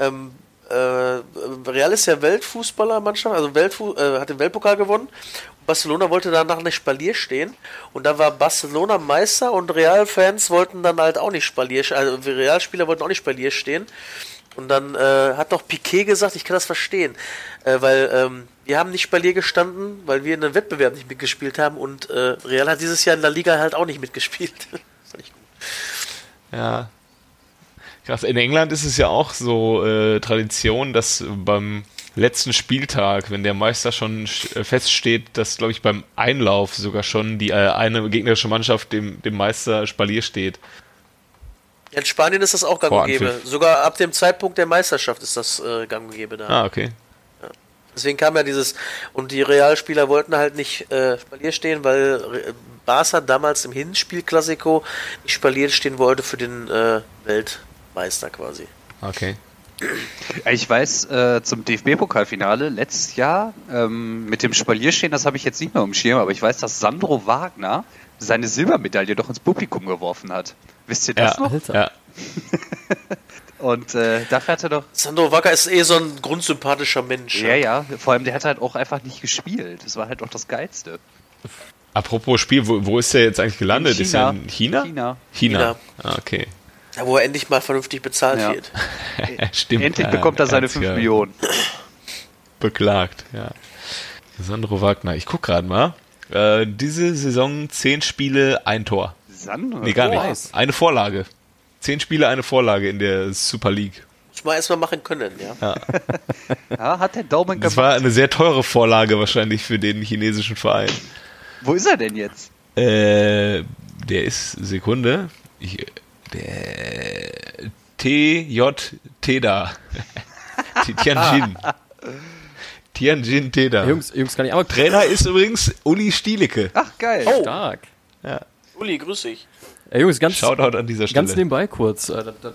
S2: ähm, äh, Real ist ja Weltfußballermannschaft, also Weltfu äh, hat den Weltpokal gewonnen. Barcelona wollte danach nicht Spalier stehen und da war Barcelona Meister und Real-Fans wollten dann halt auch nicht Spalier, also Realspieler wollten auch nicht Spalier stehen. Und dann äh, hat doch Piquet gesagt, ich kann das verstehen, äh, weil ähm, wir haben nicht Spalier gestanden, weil wir in einem Wettbewerb nicht mitgespielt haben und äh, Real hat dieses Jahr in der Liga halt auch nicht mitgespielt. Fand ich gut.
S1: Ja. Krass. In England ist es ja auch so äh, Tradition, dass beim letzten Spieltag, wenn der Meister schon äh, feststeht, dass, glaube ich, beim Einlauf sogar schon die äh, eine gegnerische Mannschaft dem, dem Meister Spalier steht.
S2: In Spanien ist das auch gang und gäbe. Sogar ab dem Zeitpunkt der Meisterschaft ist das äh, gang und gäbe da.
S1: Ah, okay.
S2: Deswegen kam ja dieses, und die Realspieler wollten halt nicht äh, Spalier stehen, weil Re- Barca damals im Hinspiel Klassiko nicht Spalier stehen wollte für den äh, Weltmeister quasi.
S1: Okay.
S3: Ich weiß, äh, zum DFB-Pokalfinale letztes Jahr ähm, mit dem Spalierstehen, das habe ich jetzt nicht mehr im Schirm, aber ich weiß, dass Sandro Wagner seine Silbermedaille doch ins Publikum geworfen hat. Wisst ihr das
S1: Ja,
S3: noch?
S4: Alter.
S1: ja.
S3: Und äh, dafür hat er doch.
S2: Sandro Wacker ist eh so ein grundsympathischer Mensch.
S3: Ja, ja, vor allem der hat halt auch einfach nicht gespielt. Das war halt auch das Geilste.
S1: Apropos Spiel, wo, wo ist der jetzt eigentlich gelandet?
S3: In
S1: Ist er
S3: China.
S1: in China?
S3: China.
S1: China.
S2: China.
S1: Ah, okay.
S2: Ja, wo er endlich mal vernünftig bezahlt
S3: Ja.
S2: wird.
S1: Stimmt.
S3: Endlich
S1: ja,
S3: bekommt er seine
S1: ganz
S3: 5
S1: ja
S3: Millionen.
S1: Beklagt, ja. Sandro Wagner. Ich guck gerade mal. Äh, diese Saison 10 Spiele, ein Tor.
S3: Sandro?
S1: Nee, gar
S3: Oh.
S1: nicht. Eine Vorlage. 10 Spiele, eine Vorlage in der Super League.
S2: Muss man erstmal machen können, ja.
S3: Ja, hat der Daumen
S1: Das
S3: gemacht.
S1: war eine sehr teure Vorlage wahrscheinlich für den chinesischen Verein.
S3: Wo ist er denn jetzt?
S1: Äh, der ist, Sekunde, ich, TJ Teda. Tianjin. Tianjin Teda.
S4: Jungs, Jungs, kann ich einmal
S1: Trainer ist übrigens Uli Stielicke.
S3: Ach, geil.
S2: Oh,
S4: stark.
S2: Uli, grüß dich.
S4: Ey, Jungs, ganz,
S1: Shoutout an dieser Stelle.
S4: ganz nebenbei kurz. Äh, das, das,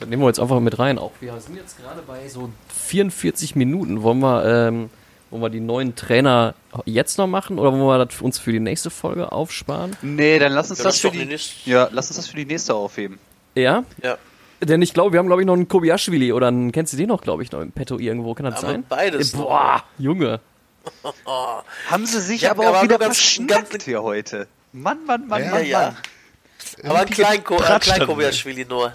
S4: das nehmen wir jetzt einfach mit rein. Auch wir sind jetzt gerade bei so 44 Minuten. Wollen wir, ähm, wollen wir die neuen Trainer jetzt noch machen oder wollen wir das für uns für die nächste Folge aufsparen?
S3: Nee, dann lass uns
S2: Ja,
S3: das für
S2: die
S3: ja, lass uns das für die nächste aufheben.
S4: Ja?
S2: Ja.
S4: Denn ich glaube, wir haben, glaube ich, noch einen Kobiaschwili oder einen, kennst du den noch, glaube ich, noch im Petto irgendwo? Kann das
S2: Aber
S4: sein?
S2: beides
S4: Äh,
S2: noch.
S4: Boah, Junge.
S3: Haben sie sich
S2: Ja,
S3: aber
S2: aber
S3: auch wieder verschnackt
S2: ganz-
S3: hier heute. Mann, Mann, Mann,
S1: Ja,
S3: Mann,
S2: ja.
S3: Mann.
S2: Aber ein klein, ein
S1: gepratscht
S2: klein Kobiaschwili nur.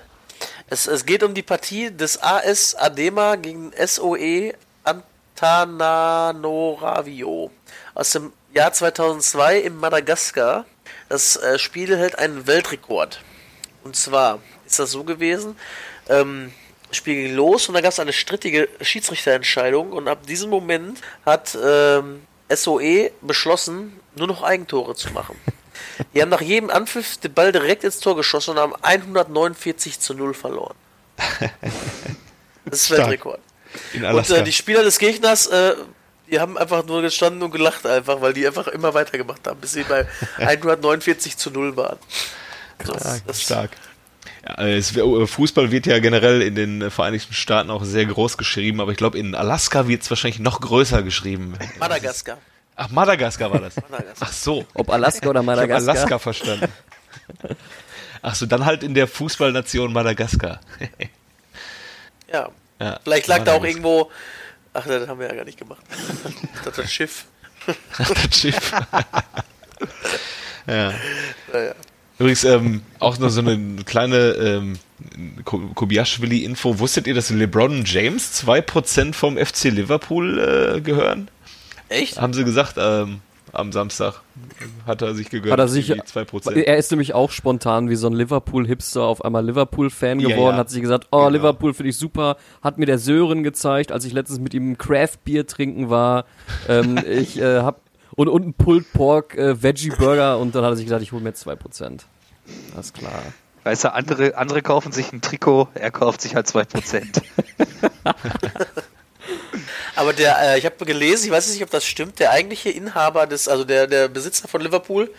S2: Es, es geht um die Partie des AS Adema gegen SOE Antananoravio aus dem Jahr 2002 in Madagaskar. Das äh, Spiel hält einen Weltrekord. Und zwar ist das so gewesen, ähm, das Spiel ging los und da gab es eine strittige Schiedsrichterentscheidung und ab diesem Moment hat ähm, SOE beschlossen, nur noch Eigentore zu machen. Die haben nach jedem Anpfiff den Ball direkt ins Tor geschossen und haben 149 zu 0 verloren. Das ist. Weltrekord.
S1: In
S2: Und äh, die Spieler des Gegners, äh, die haben einfach nur gestanden und gelacht einfach, weil die einfach immer weitergemacht haben, bis sie bei 149 zu 0 waren. Das,
S1: Stark,
S2: das,
S1: stark. Ja, es, wär- Fußball wird ja generell in den Vereinigten Staaten auch sehr groß geschrieben, aber ich glaube, in Alaska wird es wahrscheinlich noch größer geschrieben.
S2: Madagaskar.
S1: Ach, Madagaskar war das.
S2: Madagaskar.
S1: Ach so.
S4: Ob Alaska oder
S1: Ich habe
S4: Madagaskar?
S1: Alaska verstanden. Ach so, dann halt in der Fußballnation Madagaskar.
S2: Ja.
S1: Ja,
S2: Vielleicht lag da auch irgendwo. Ach, das haben wir ja gar nicht gemacht. Das Schiff.
S1: das Schiff. ja.
S2: Naja.
S1: Übrigens, ähm, auch noch so eine kleine ähm, Ko- Kobiaschwili-Info. Wusstet ihr, dass LeBron James 2% vom FC Liverpool äh, gehören?
S2: Echt?
S1: Haben sie gesagt, ähm, am Samstag hat er sich gegönnt.
S4: Hat er sich,
S1: irgendwie 2%.
S4: er ist nämlich auch spontan wie so ein Liverpool-Hipster auf einmal Liverpool-Fan
S1: Ja,
S4: geworden,
S1: ja.
S4: hat sich gesagt, oh,
S1: Genau.
S4: Liverpool finde ich super, hat mir der Sören gezeigt, als ich letztens mit ihm Craft-Bier trinken war, ähm, ich äh, hab, und, und ein Pulled Pork äh, Veggie-Burger und dann hat er sich gesagt, ich hole mir 2%. Das ist klar.
S3: Weißt du, andere, andere kaufen sich ein Trikot, er kauft sich halt 2%.
S2: Aber der, äh, ich habe gelesen, ich weiß nicht, ob das stimmt, der eigentliche Inhaber des, also der, der Besitzer von Liverpool,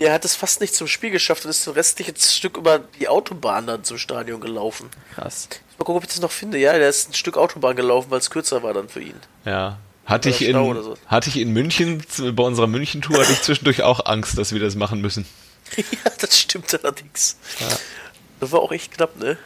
S2: der hat es fast nicht zum Spiel geschafft und ist das restliche Stück über die Autobahn dann zum Stadion gelaufen.
S4: Krass.
S2: Mal gucken, ob ich das noch finde. Ja, der ist ein Stück Autobahn gelaufen, weil es kürzer war dann für ihn.
S1: Ja. Hatte ich, in,
S2: so.
S1: hatte ich in München, bei unserer München-Tour, hatte ich zwischendurch auch Angst, dass wir das machen müssen.
S2: ja, das stimmt allerdings. Das war auch echt knapp, ne?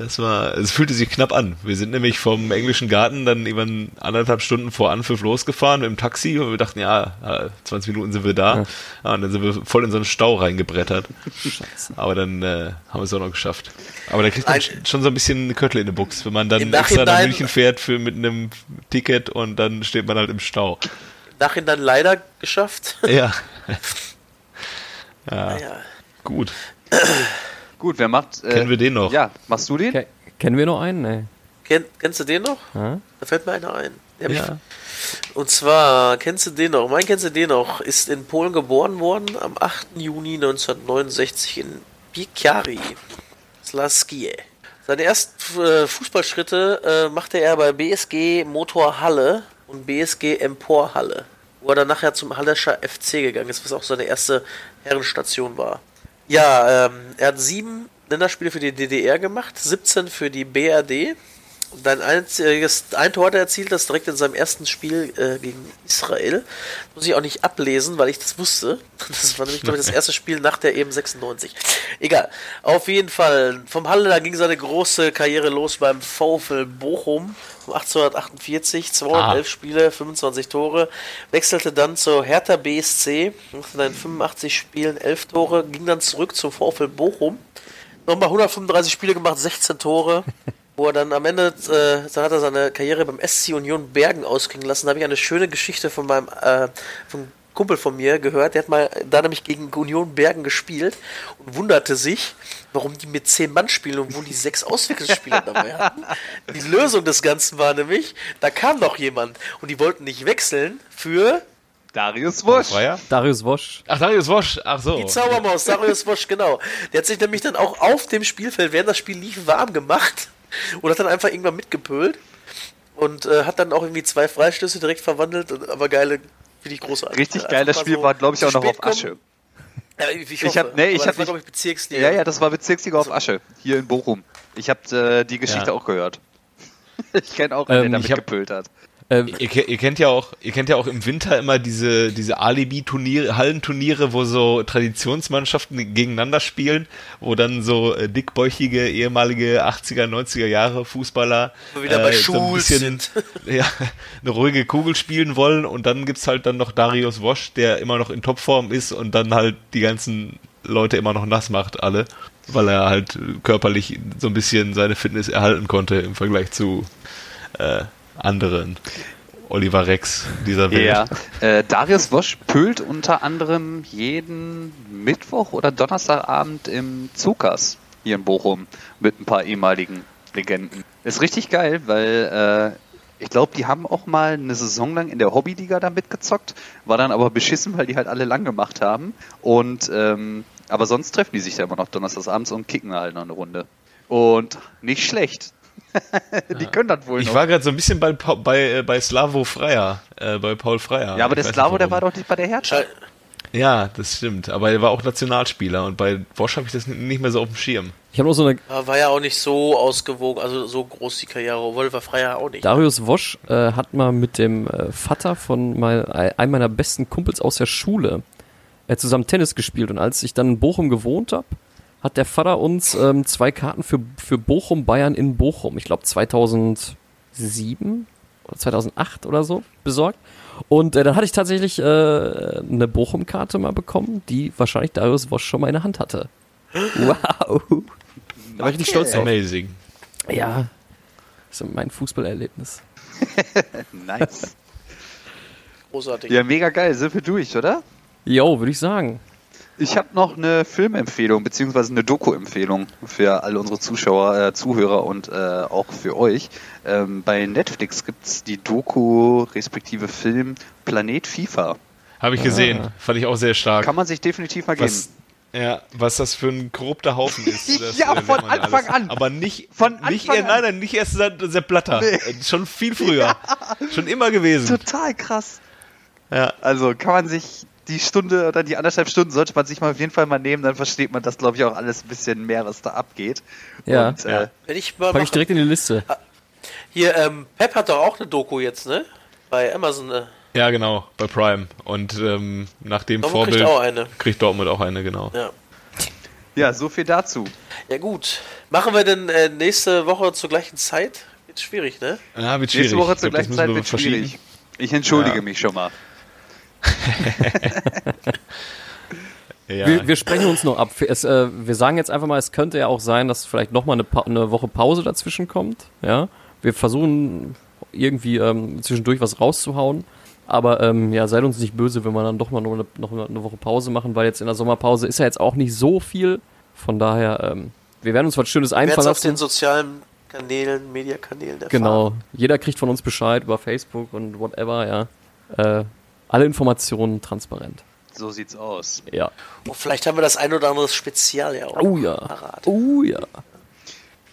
S1: Das war, es fühlte sich knapp an. Wir sind nämlich vom englischen Garten dann über anderthalb Stunden vor Anpfiff losgefahren mit dem Taxi und wir dachten, ja, äh, 20 Minuten sind wir da. Ja, und dann sind wir voll in so einen Stau reingebrettert. Aber dann äh, haben wir es auch noch geschafft. Aber da kriegt man
S2: Ein-
S1: sch- schon so ein bisschen eine Köttel in die Buchs, wenn man dann extra nach München fährt für mit einem Ticket und dann steht man halt im Stau.
S2: Nachhin dann leider geschafft.
S1: Ja. ja,
S2: Ja.
S1: gut.
S3: Gut, wer macht. Äh,
S1: Kennen wir den noch?
S3: Ja, machst du den?
S4: Ke kennen wir noch einen? Nee.
S2: Kenn, kennst du den noch?
S4: Ja?
S2: Da fällt mir einer ein. Der
S1: Ja.
S2: und zwar, kennst du den noch? Mein kennst du den noch? Ist in Polen geboren worden am 8. Juni 1969 in Piekari, Slaskie. Seine ersten äh, Fußballschritte äh, machte er bei BSG Motor Halle und BSG Empor Halle, wo er dann nachher zum Hallerscher FC gegangen ist, was auch seine erste Herrenstation war. Ja, ähm, er hat sieben Länderspiele für die DDR gemacht, 17 für die BRD. Und ein einziges ein Tor hat er erzielt, das direkt in seinem ersten Spiel äh, gegen Israel. Muss ich auch nicht ablesen, weil ich das wusste. Das war nämlich, glaube ich, das erste Spiel nach der EM 96. Egal. Auf jeden Fall. Vom Halle, da ging seine große Karriere los beim VfL Bochum um 1848. 211 Spiele, 25 Tore. Wechselte dann zur Hertha BSC. In 85 Spielen 11 Tore. Ging dann zurück zum VfL Bochum. Nochmal 135 Spiele gemacht, 16 Tore. Wo er dann am Ende, äh, da hat er seine Karriere beim SC Union Bergen ausklingen lassen. Da habe ich eine schöne Geschichte von meinem äh, vom Kumpel von mir gehört. Der hat mal da nämlich gegen Union Bergen gespielt und wunderte sich, warum die mit 10 Mann spielen und wo die sechs Auswechselspieler dabei hatten. Die Lösung des Ganzen war nämlich, da kam noch jemand und die wollten nicht wechseln für
S3: Darius.
S1: Freier?
S4: Darius Wosch.
S1: Ach, Darius Wosch. Ach so.
S2: Die Zaubermaus, Darius Wosch, genau. Der hat sich nämlich dann auch auf dem Spielfeld, während das Spiel lief, warm gemacht und hat dann einfach irgendwann mitgepölt und äh, hat dann auch irgendwie zwei Freistöße direkt verwandelt, und, aber geile, finde ich großartig.
S3: Richtig
S2: Einfach
S3: geil, das
S2: mal
S3: Spiel
S2: so
S3: war, glaube ich, auch noch auf Asche.
S2: Ja, ich, ich,
S3: Ich hab-
S2: hoffe.
S3: nee, ich
S2: Aber
S3: hab
S2: das war,
S3: nicht-
S2: glaube ich, Bezirksliga.
S3: Ja, ja, das war Bezirksliga auf Asche, hier in Bochum. Ich habe äh, die Geschichte
S1: Ja.
S3: auch gehört. Ich kenne auch einen,
S4: Ähm,
S3: der damit
S1: hab-
S3: gepölt hat.
S4: Ähm,
S1: Ihr, ihr kennt ja auch, ihr kennt ja auch im Winter immer diese, diese Alibi-Turniere, Hallenturniere, wo so Traditionsmannschaften gegeneinander spielen, wo dann so äh, dickbäuchige ehemalige 80er, 90er Jahre Fußballer
S2: wieder bei
S1: so ein bisschen
S2: sind.
S1: ja, eine ruhige Kugel spielen wollen und dann gibt's halt dann noch Darius Wosch, der immer noch in Topform ist und dann halt die ganzen Leute immer noch nass macht, alle, weil er halt körperlich so ein bisschen seine Fitness erhalten konnte im Vergleich zu äh, anderen Oliver Rex dieser Welt.
S3: Ja, äh, Darius Wosch pölt unter anderem jeden Mittwoch oder Donnerstagabend im Zukas hier in Bochum mit ein paar ehemaligen Legenden. Ist richtig geil, weil äh, ich glaube, die haben auch mal eine Saison lang in der Hobbyliga da mitgezockt, war dann aber beschissen, weil die halt alle lang gemacht haben. Und ähm, aber sonst treffen die sich da immer noch donnerstagsabends und kicken halt noch eine Runde. Und nicht schlecht. die können das wohl
S1: Ich
S3: noch.
S1: war gerade so ein bisschen bei, bei, äh, bei Slavo Freier, äh, bei Paul Freier.
S3: ja, aber
S1: Ich
S3: der Slavo, der war doch nicht bei der Hertha.
S1: Ja, das stimmt. Aber er war auch Nationalspieler und bei Bosch habe ich das nicht mehr so auf dem Schirm.
S4: ich habe noch so eine
S2: War ja auch nicht so ausgewogen, also so groß die Karriere. Wolfer Freier auch nicht.
S4: Darius Wosch äh, hat mal mit dem äh, Vater von mein, einem meiner besten Kumpels aus der Schule äh, zusammen Tennis gespielt. Und als ich dann in Bochum gewohnt habe, hat der Vater uns ähm, zwei Karten für, für Bochum Bayern in Bochum, ich glaube 2007 oder 2008 oder so, besorgt. Und äh, dann hatte ich tatsächlich äh, eine Bochum-Karte mal bekommen, die wahrscheinlich Darius Wosch schon mal in der Hand hatte. Wow. Da war ich richtig stolz drauf.
S1: Amazing.
S4: Ja, das ist mein Fußballerlebnis.
S3: Nice.
S2: Großartig.
S3: Ja, mega geil. Sind wir durch, oder?
S4: Jo, würde ich sagen.
S3: Ich habe noch eine Filmempfehlung beziehungsweise eine Doku-Empfehlung für alle unsere Zuschauer, äh, Zuhörer und äh, auch für euch. Ähm, bei Netflix gibt's die Doku respektive Film Planet FIFA.
S1: Habe ich gesehen.
S4: Ah.
S1: Fand ich auch sehr stark.
S3: Kann man sich definitiv mal geben.
S1: Ja, was das für ein korrupter Haufen ist. Das,
S3: Ja,
S1: äh,
S3: von
S1: lernt man
S3: Anfang
S1: alles.
S3: an.
S1: Aber nicht,
S3: Von
S1: nicht
S3: Anfang
S1: eher,
S3: an.
S1: nein, nein, nicht erst seit Sepp Blatter.
S3: Nee.
S1: Äh, Schon viel früher. Schon immer gewesen.
S3: Total krass.
S1: Ja.
S3: Also kann man sich die Stunde oder die anderthalb Stunden sollte man sich mal auf jeden Fall mal nehmen, dann versteht man das, glaube ich, auch alles ein bisschen mehr, was da abgeht.
S4: Ja.
S3: Und, äh.
S2: Wenn ich mal
S4: Pack ich
S2: mache.
S4: direkt in die Liste.
S2: Hier, ähm, Pep hat doch auch eine Doku jetzt, ne? Bei Amazon. Äh,
S1: ja, genau, bei Prime. Und ähm, nach dem
S2: Dortmund
S1: Vorbild
S2: kriegt auch eine.
S1: kriegt Dortmund auch eine, genau.
S2: Ja.
S3: ja, so viel dazu.
S2: Ja gut. Machen wir denn äh, nächste Woche zur gleichen Zeit? Wird schwierig, ne?
S1: Ja, wird schwierig.
S3: Nächste Woche
S1: Ich
S3: zur
S1: glaub,
S3: gleichen Zeit
S1: wir
S3: wird schwierig. Ich entschuldige
S1: Ja.
S3: mich schon mal.
S1: Ja.
S4: Wir, wir sprechen uns noch ab. Es, äh, wir sagen jetzt einfach mal, es könnte ja auch sein, dass vielleicht nochmal eine, Pa- eine Woche Pause dazwischen kommt. Ja, wir versuchen irgendwie ähm, zwischendurch was rauszuhauen. Aber ähm, ja, seid uns nicht böse, wenn wir dann doch mal noch eine, noch eine Woche Pause machen, weil jetzt in der Sommerpause ist ja jetzt auch nicht so viel. Von daher, ähm, wir werden uns was Schönes einfallen
S2: es auf den
S4: lassen.
S2: sozialen Kanälen, Mediakanälen erfahren.
S4: Genau. Jeder kriegt von uns Bescheid über Facebook und whatever, ja. Äh, alle Informationen transparent.
S3: So sieht's aus.
S4: Ja.
S2: Und vielleicht haben wir das ein oder andere Spezial ja auch
S4: Oh ja.
S2: parat.
S4: Oh ja.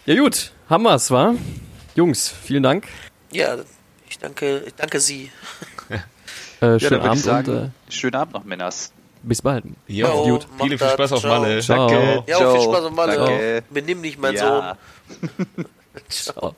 S4: Ja gut, haben wir's, wa? Jungs, vielen Dank.
S2: Ja, ich danke, ich danke Sie.
S4: Äh,
S3: Ja,
S4: schönen
S3: würde
S4: Abend
S3: sagen,
S4: und äh,
S3: schönen Abend noch, Männers.
S4: bis bald.
S1: Ja,
S2: Jo,
S1: gut.
S2: macht
S1: Viel. Spaß auf. Malle.
S4: Ciao.
S1: Danke.
S2: Ja, viel Spaß auf Malle.
S3: Danke.
S2: Benimm dich, mein
S3: Ja.
S2: Sohn.
S4: Ciao.